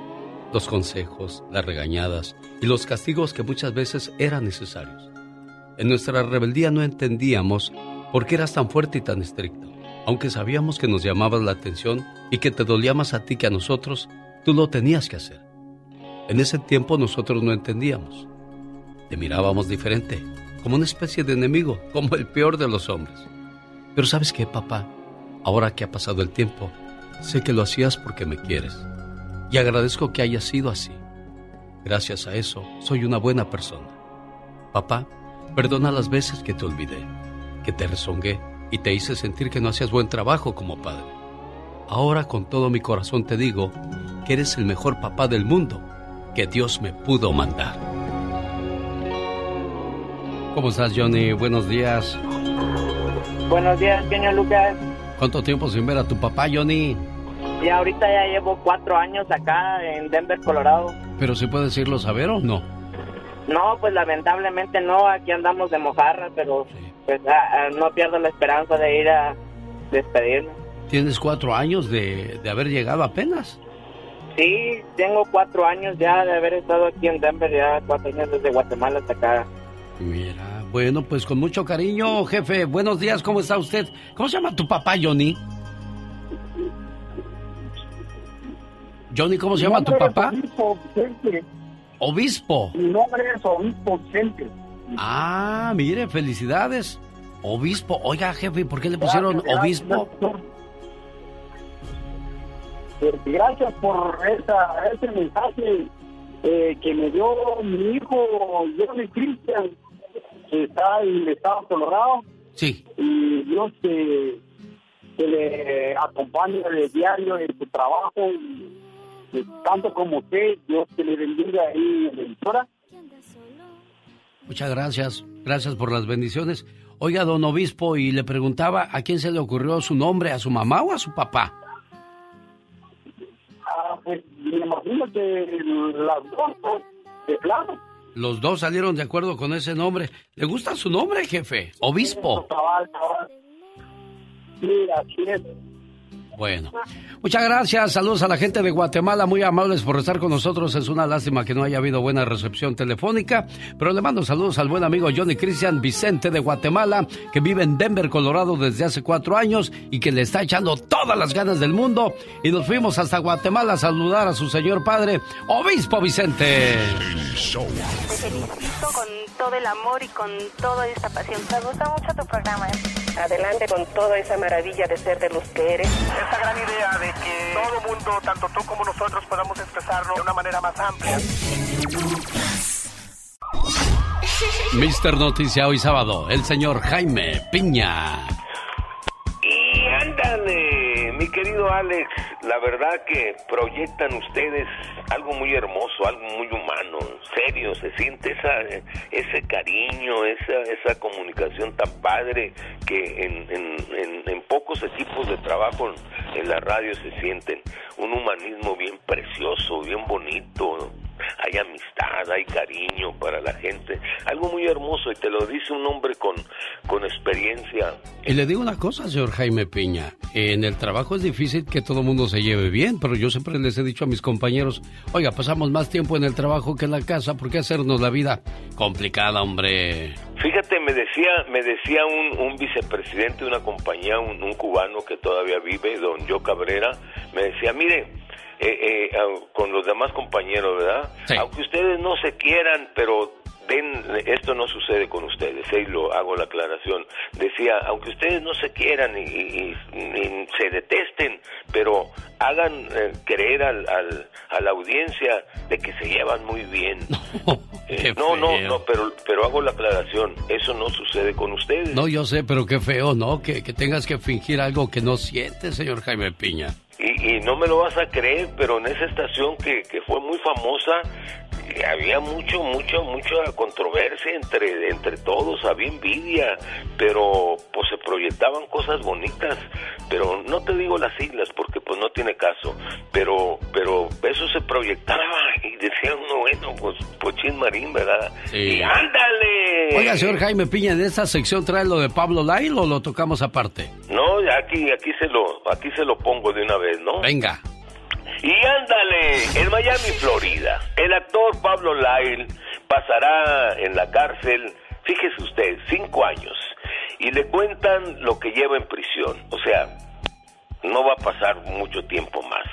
los consejos, las regañadas y los castigos que muchas veces eran necesarios. En nuestra rebeldía no entendíamos por qué eras tan fuerte y tan estricto. Aunque sabíamos que nos llamabas la atención y que te dolía más a ti que a nosotros, tú lo tenías que hacer. En ese tiempo nosotros no entendíamos. Te mirábamos diferente, como una especie de enemigo, como el peor de los hombres. Pero sabes qué, papá, ahora que ha pasado el tiempo, sé que lo hacías porque me quieres. Y agradezco que haya sido así. Gracias a eso, soy una buena persona. Papá, perdona las veces que te olvidé, que te rezongué y te hice sentir que no hacías buen trabajo como padre. ahora con todo mi corazón te digo que eres el mejor papá del mundo que Dios me pudo mandar. ¿Cómo estás, Johnny? Buenos días. Buenos días, señor Lucas. ¿Cuánto tiempo sin ver a tu papá, Johnny? Y ahorita ya llevo cuatro años acá en Denver, Colorado. ¿Pero si puedes irlo a ver o no? No, pues lamentablemente no, aquí andamos de mojarra, pero pues ah, ah, no pierdo la esperanza de ir a despedirme. ¿Tienes cuatro años de, de haber llegado apenas? Sí, tengo cuatro años ya de haber estado aquí en Denver, ya cuatro años desde Guatemala hasta acá. Mira, bueno, pues con mucho cariño, jefe. Buenos días, ¿cómo está usted? ¿Cómo se llama tu papá, Johnny? Johnny, ¿cómo se llama tu papá? Obispo Vicente. Obispo. Mi nombre es Obispo Vicente. Ah, mire, felicidades. Obispo. Oiga, jefe, ¿por qué le pusieron obispo? Gracias por esa, ese mensaje eh, que me dio mi hijo Johnny Cristian, está en el estado Colorado. Sí. Y Dios que, que le acompañe de diario en su trabajo. Y, tanto como usted, Dios que le bendiga ahí en la emisora. Muchas gracias. Gracias por las bendiciones. Oiga, don obispo, y le preguntaba a quién se le ocurrió su nombre, a su mamá o a su papá. Ah, pues me imagino que las dos, de plano. Los dos salieron de acuerdo con ese nombre. ¿Le gusta su nombre, jefe? Obispo. Mira. Bueno, muchas gracias. Saludos a la gente de Guatemala, muy amables por estar con nosotros. Es una lástima que no haya habido buena recepción telefónica, pero le mando saludos al buen amigo Johnny Cristian Vicente de Guatemala, que vive en Denver, Colorado desde hace cuatro años y que le está echando todas las ganas del mundo. Y nos fuimos hasta Guatemala a saludar a su señor padre, Obispo Vicente. Te felicito con todo el amor y con toda esta pasión. Me gusta mucho tu programa. Adelante con toda esa maravilla de ser de los que eres. Esta gran idea de que todo mundo, tanto tú como nosotros, podamos expresarlo de una manera más amplia. Mister Noticia hoy sábado, el señor Jaime Piña. Y ándale, mi querido Alex, la verdad que proyectan ustedes algo muy hermoso, algo muy humano, serio, se siente esa, ese cariño, esa, esa comunicación tan padre que en, en, en, en pocos equipos de trabajo en la radio se sienten. Un humanismo bien precioso, bien bonito, hay amistad, hay cariño para la gente, algo muy hermoso y te lo dice un hombre con, con experiencia. Y le digo una cosa, señor Jaime Piña, en el trabajo es difícil que todo el mundo se lleve bien, pero yo siempre les he dicho a mis compañeros, oiga, pasamos más tiempo en el trabajo que en la casa, ¿por qué hacernos la vida complicada, hombre? Fíjate, me decía, me decía un, un vicepresidente de una compañía, un, un cubano que todavía vive, don Joe Cabrera, me decía, mire, eh, eh, con los demás compañeros, ¿verdad? Aunque ustedes no se quieran, pero ven, esto no sucede con ustedes, y lo hago la aclaración. Decía, aunque ustedes no se quieran y, y- y se detesten, pero hagan eh, creer al, al- a la audiencia de que se llevan muy bien. [laughs] Eh, no, no, no, pero, pero hago la aclaración, eso no sucede con ustedes. No, yo sé, pero qué feo, ¿no? Que, que tengas que fingir algo que no sientes, señor Jaime Piña. Y, no me lo vas a creer, pero en esa estación que, que fue muy famosa, había mucho, mucho, mucha controversia entre, entre todos, había envidia, pero pues se proyectaban cosas bonitas, pero no te digo las siglas porque pues no tiene caso, pero, pero eso se proyectaba y decía uno, bueno, pues, pues chin marín, ¿verdad? Sí. Y ándale. Oiga, señor Jaime Piña, ¿en esta sección trae lo de Pablo Lyle o lo tocamos aparte? No, aquí, aquí se lo, aquí se lo pongo de una vez, ¿no? Venga. Y ándale, en Miami, Florida, el actor Pablo Lyle pasará en la cárcel, fíjese usted, cinco años, y le cuentan lo que lleva en prisión, o sea, no va a pasar mucho tiempo más.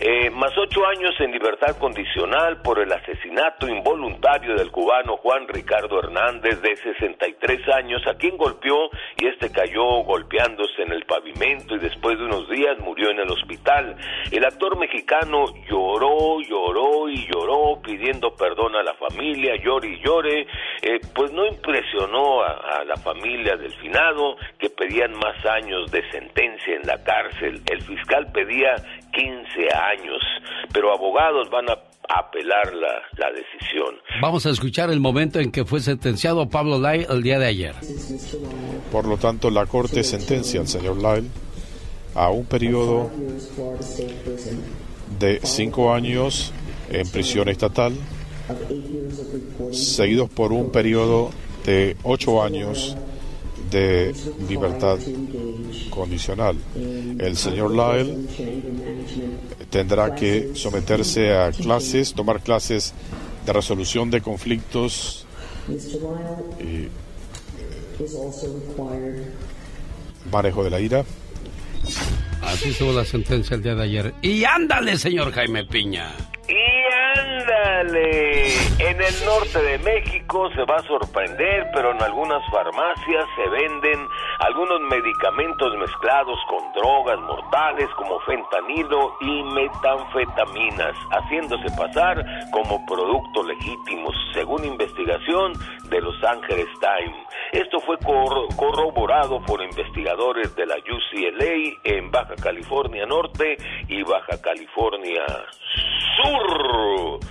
Eh, más ocho años en libertad condicional por el asesinato involuntario del cubano Juan Ricardo Hernández de 63 años, a quien golpeó y este cayó golpeándose en el pavimento y después de unos días murió en el hospital. El actor mexicano lloró, lloró y lloró pidiendo perdón a la familia, llore y llore, eh, pues no impresionó a la familia del finado que pedían más años de sentencia en la cárcel. El fiscal pedía 15 años, pero abogados van a apelar la, la decisión. Vamos a escuchar el momento en que fue sentenciado Pablo Lai el día de ayer. Por lo tanto, la Corte sentencia al señor Lyle a un periodo de cinco años en prisión estatal, seguidos por un periodo de ocho años de libertad condicional. El señor Lyle tendrá que someterse a clases, tomar clases de resolución de conflictos y manejo de la ira. Así estuvo la sentencia el día de ayer. Y ándale, señor Jaime Piña. Y ándale, en el norte de México se va a sorprender, pero en algunas farmacias se venden algunos medicamentos mezclados con drogas mortales como fentanilo y metanfetaminas, haciéndose pasar como productos legítimos, según investigación de Los Ángeles Times. Esto fue cor- corroborado por investigadores de la UCLA en Baja California Norte y Baja California Sur.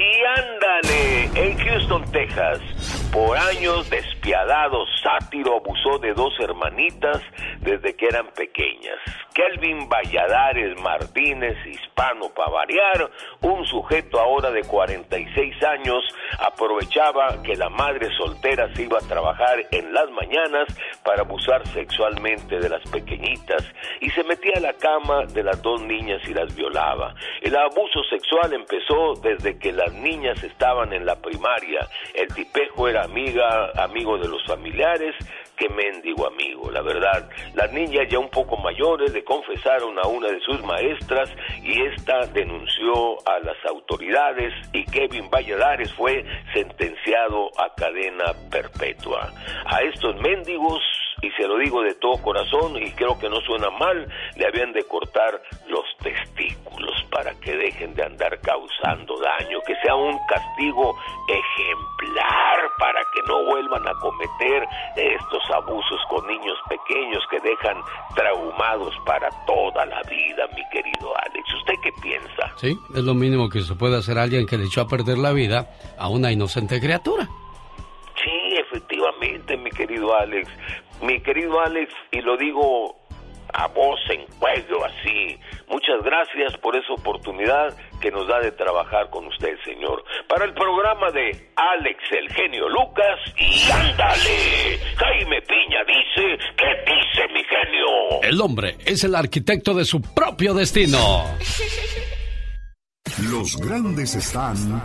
Y ándale, en Houston, Texas, por años despiadado sátiro abusó de dos hermanitas desde que eran pequeñas. Kelvin Valladares Martínez, hispano para variar, un sujeto ahora de 46 años, aprovechaba que la madre soltera se iba a trabajar en las mañanas para abusar sexualmente de las pequeñitas y se metía a la cama de las dos niñas y las violaba. El abuso sexual empezó desde que las niñas estaban en la primaria. El tipejo era amiga, amigo de los familiares, qué mendigo amigo, la verdad. Las niñas ya un poco mayores le confesaron a una de sus maestras y esta denunció a las autoridades y Kevin Valladares fue sentenciado a cadena perpetua. A estos mendigos, y se lo digo de todo corazón y creo que no suena mal, le habían de cortar los testículos para que dejen de andar causando daño, que sea un castigo ejemplar para que no vuelvan a cometer estos abusos con niños pequeños que dejan traumados para toda la vida, mi querido Alex. ¿Usted qué piensa? Sí, es lo mínimo que se puede hacer a alguien que le echó a perder la vida a una inocente criatura. Sí, efectivamente, mi querido Alex. Mi querido Alex, y lo digo a voz en cuello así. Muchas gracias por esa oportunidad que nos da de trabajar con usted, señor. Para el programa de Alex el genio Lucas y ándale. Jaime Piña dice, ¿qué dice mi genio? El hombre es el arquitecto de su propio destino. Los grandes están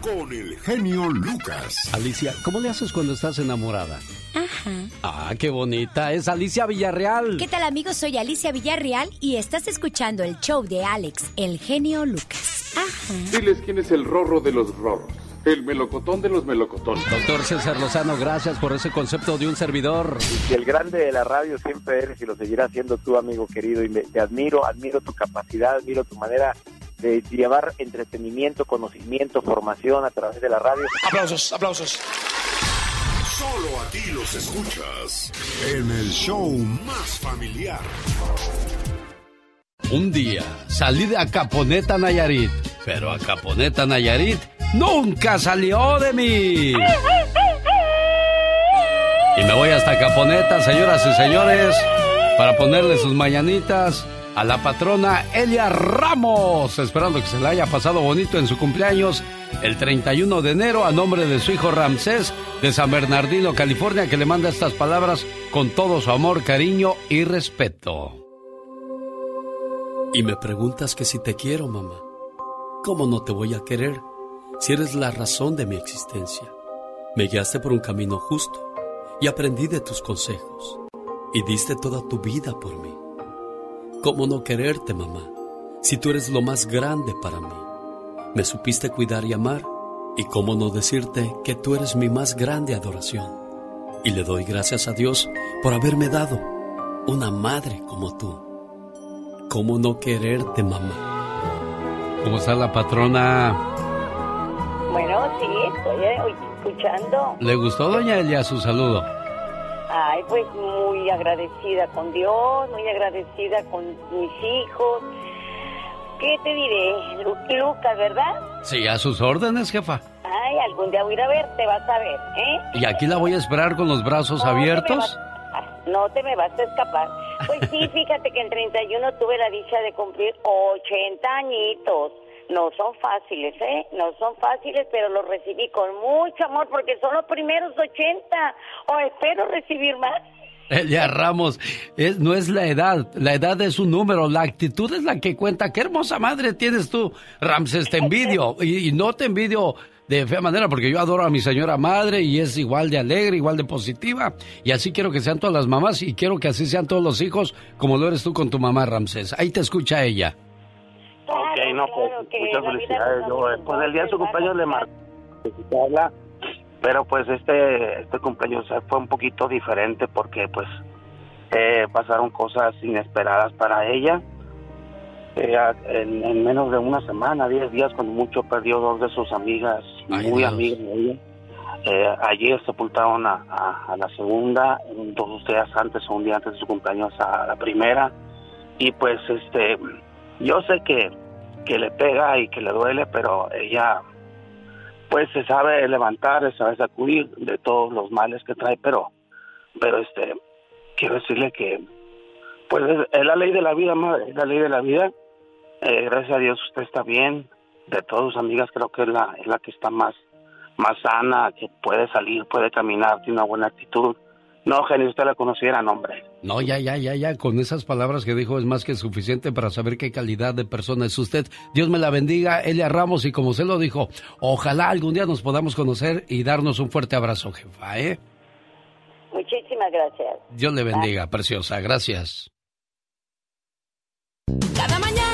con el genio Lucas. Alicia, ¿cómo le haces cuando estás enamorada? Ajá. Ah, qué bonita. Es Alicia Villarreal. ¿Qué tal amigos? Soy Alicia Villarreal y estás escuchando el show de Alex, el genio Lucas. Ajá. Diles quién es el rorro de los rorros. El melocotón de los melocotones. Doctor César Lozano, gracias por ese concepto de un servidor. Y el grande de la radio siempre eres y lo seguirás siendo tú, amigo querido. Y me- te admiro, admiro tu capacidad, admiro tu manera de llevar entretenimiento, conocimiento, formación a través de la radio. Aplausos, aplausos. Solo aquí los escuchas en el show más familiar. Un día salí de Acaponeta, Nayarit, pero Acaponeta, Nayarit nunca salió de mí. Y me voy hasta Caponeta, señoras y señores, para ponerle sus mañanitas a la patrona Elia Ramos, esperando que se la haya pasado bonito en su cumpleaños el 31 de enero a nombre de su hijo Ramsés de San Bernardino, California, que le manda estas palabras con todo su amor, cariño y respeto. Y me preguntas que si te quiero, mamá. ¿Cómo no te voy a querer si eres la razón de mi existencia? Me guiaste por un camino justo y aprendí de tus consejos y diste toda tu vida por mí. ¿Cómo no quererte, mamá, si tú eres lo más grande para mí? Me supiste cuidar y amar y cómo no decirte que tú eres mi más grande adoración. Y le doy gracias a Dios por haberme dado una madre como tú. ¿Cómo no quererte, mamá? ¿Cómo está la patrona? Bueno, sí, estoy eh, escuchando. ¿Le gustó, doña Elia, su saludo? Ay, pues muy agradecida con Dios, muy agradecida con mis hijos. ¿Qué te diré? Lu- Lucas, ¿verdad? Sí, a sus órdenes, jefa. Ay, algún día voy a ir a verte, vas a ver, ¿eh? Y aquí la voy a esperar con los brazos abiertos. No te me vas a escapar. Pues sí, [laughs] fíjate que el 31 tuve la dicha de cumplir 80 añitos. No son fáciles, ¿eh? No son fáciles, pero los recibí con mucho amor porque son los primeros 80. O espero recibir más. [laughs] Elia Ramos, no es la edad, la edad es un número, la actitud es la que cuenta. Qué hermosa madre tienes tú, Ramses, te envidio. Y, y no te envidio de fea manera, porque yo adoro a mi señora madre y es igual de alegre, igual de positiva. Y así quiero que sean todas las mamás y quiero que así sean todos los hijos, como lo eres tú con tu mamá, Ramses. Ahí te escucha ella. Ok, no, pues muchas felicidades. Yo, eh, pues el día de su cumpleaños le marqué pero pues este este cumpleaños eh, fue un poquito diferente porque pues eh, pasaron cosas inesperadas para ella. Eh, a- en, en menos de una semana, 10 días, cuando mucho perdió dos de sus amigas, Ay, muy Dios. amigas de ella. Eh, ayer sepultaron a, a- a la segunda, dos días antes o un día antes de su cumpleaños a la primera. Y pues este, yo sé que, que le pega y que le duele, pero ella pues se sabe levantar, se sabe sacudir de todos los males que trae, pero, pero este, quiero decirle que pues es, la ley de la vida, madre, es la ley de la vida. Eh, gracias a Dios usted está bien. De todas sus amigas creo que es la, es la que está más, más sana, que puede salir, puede caminar, tiene una buena actitud. No, Jenny, usted la conociera, no, hombre. No, ya, ya, ya, ya, con esas palabras que dijo es más que suficiente para saber qué calidad de persona es usted. Dios me la bendiga, Elia Ramos, y como se lo dijo, ojalá algún día nos podamos conocer y darnos un fuerte abrazo, jefa, ¿eh? Muchísimas gracias. Dios le bendiga, preciosa, gracias. Cada mañana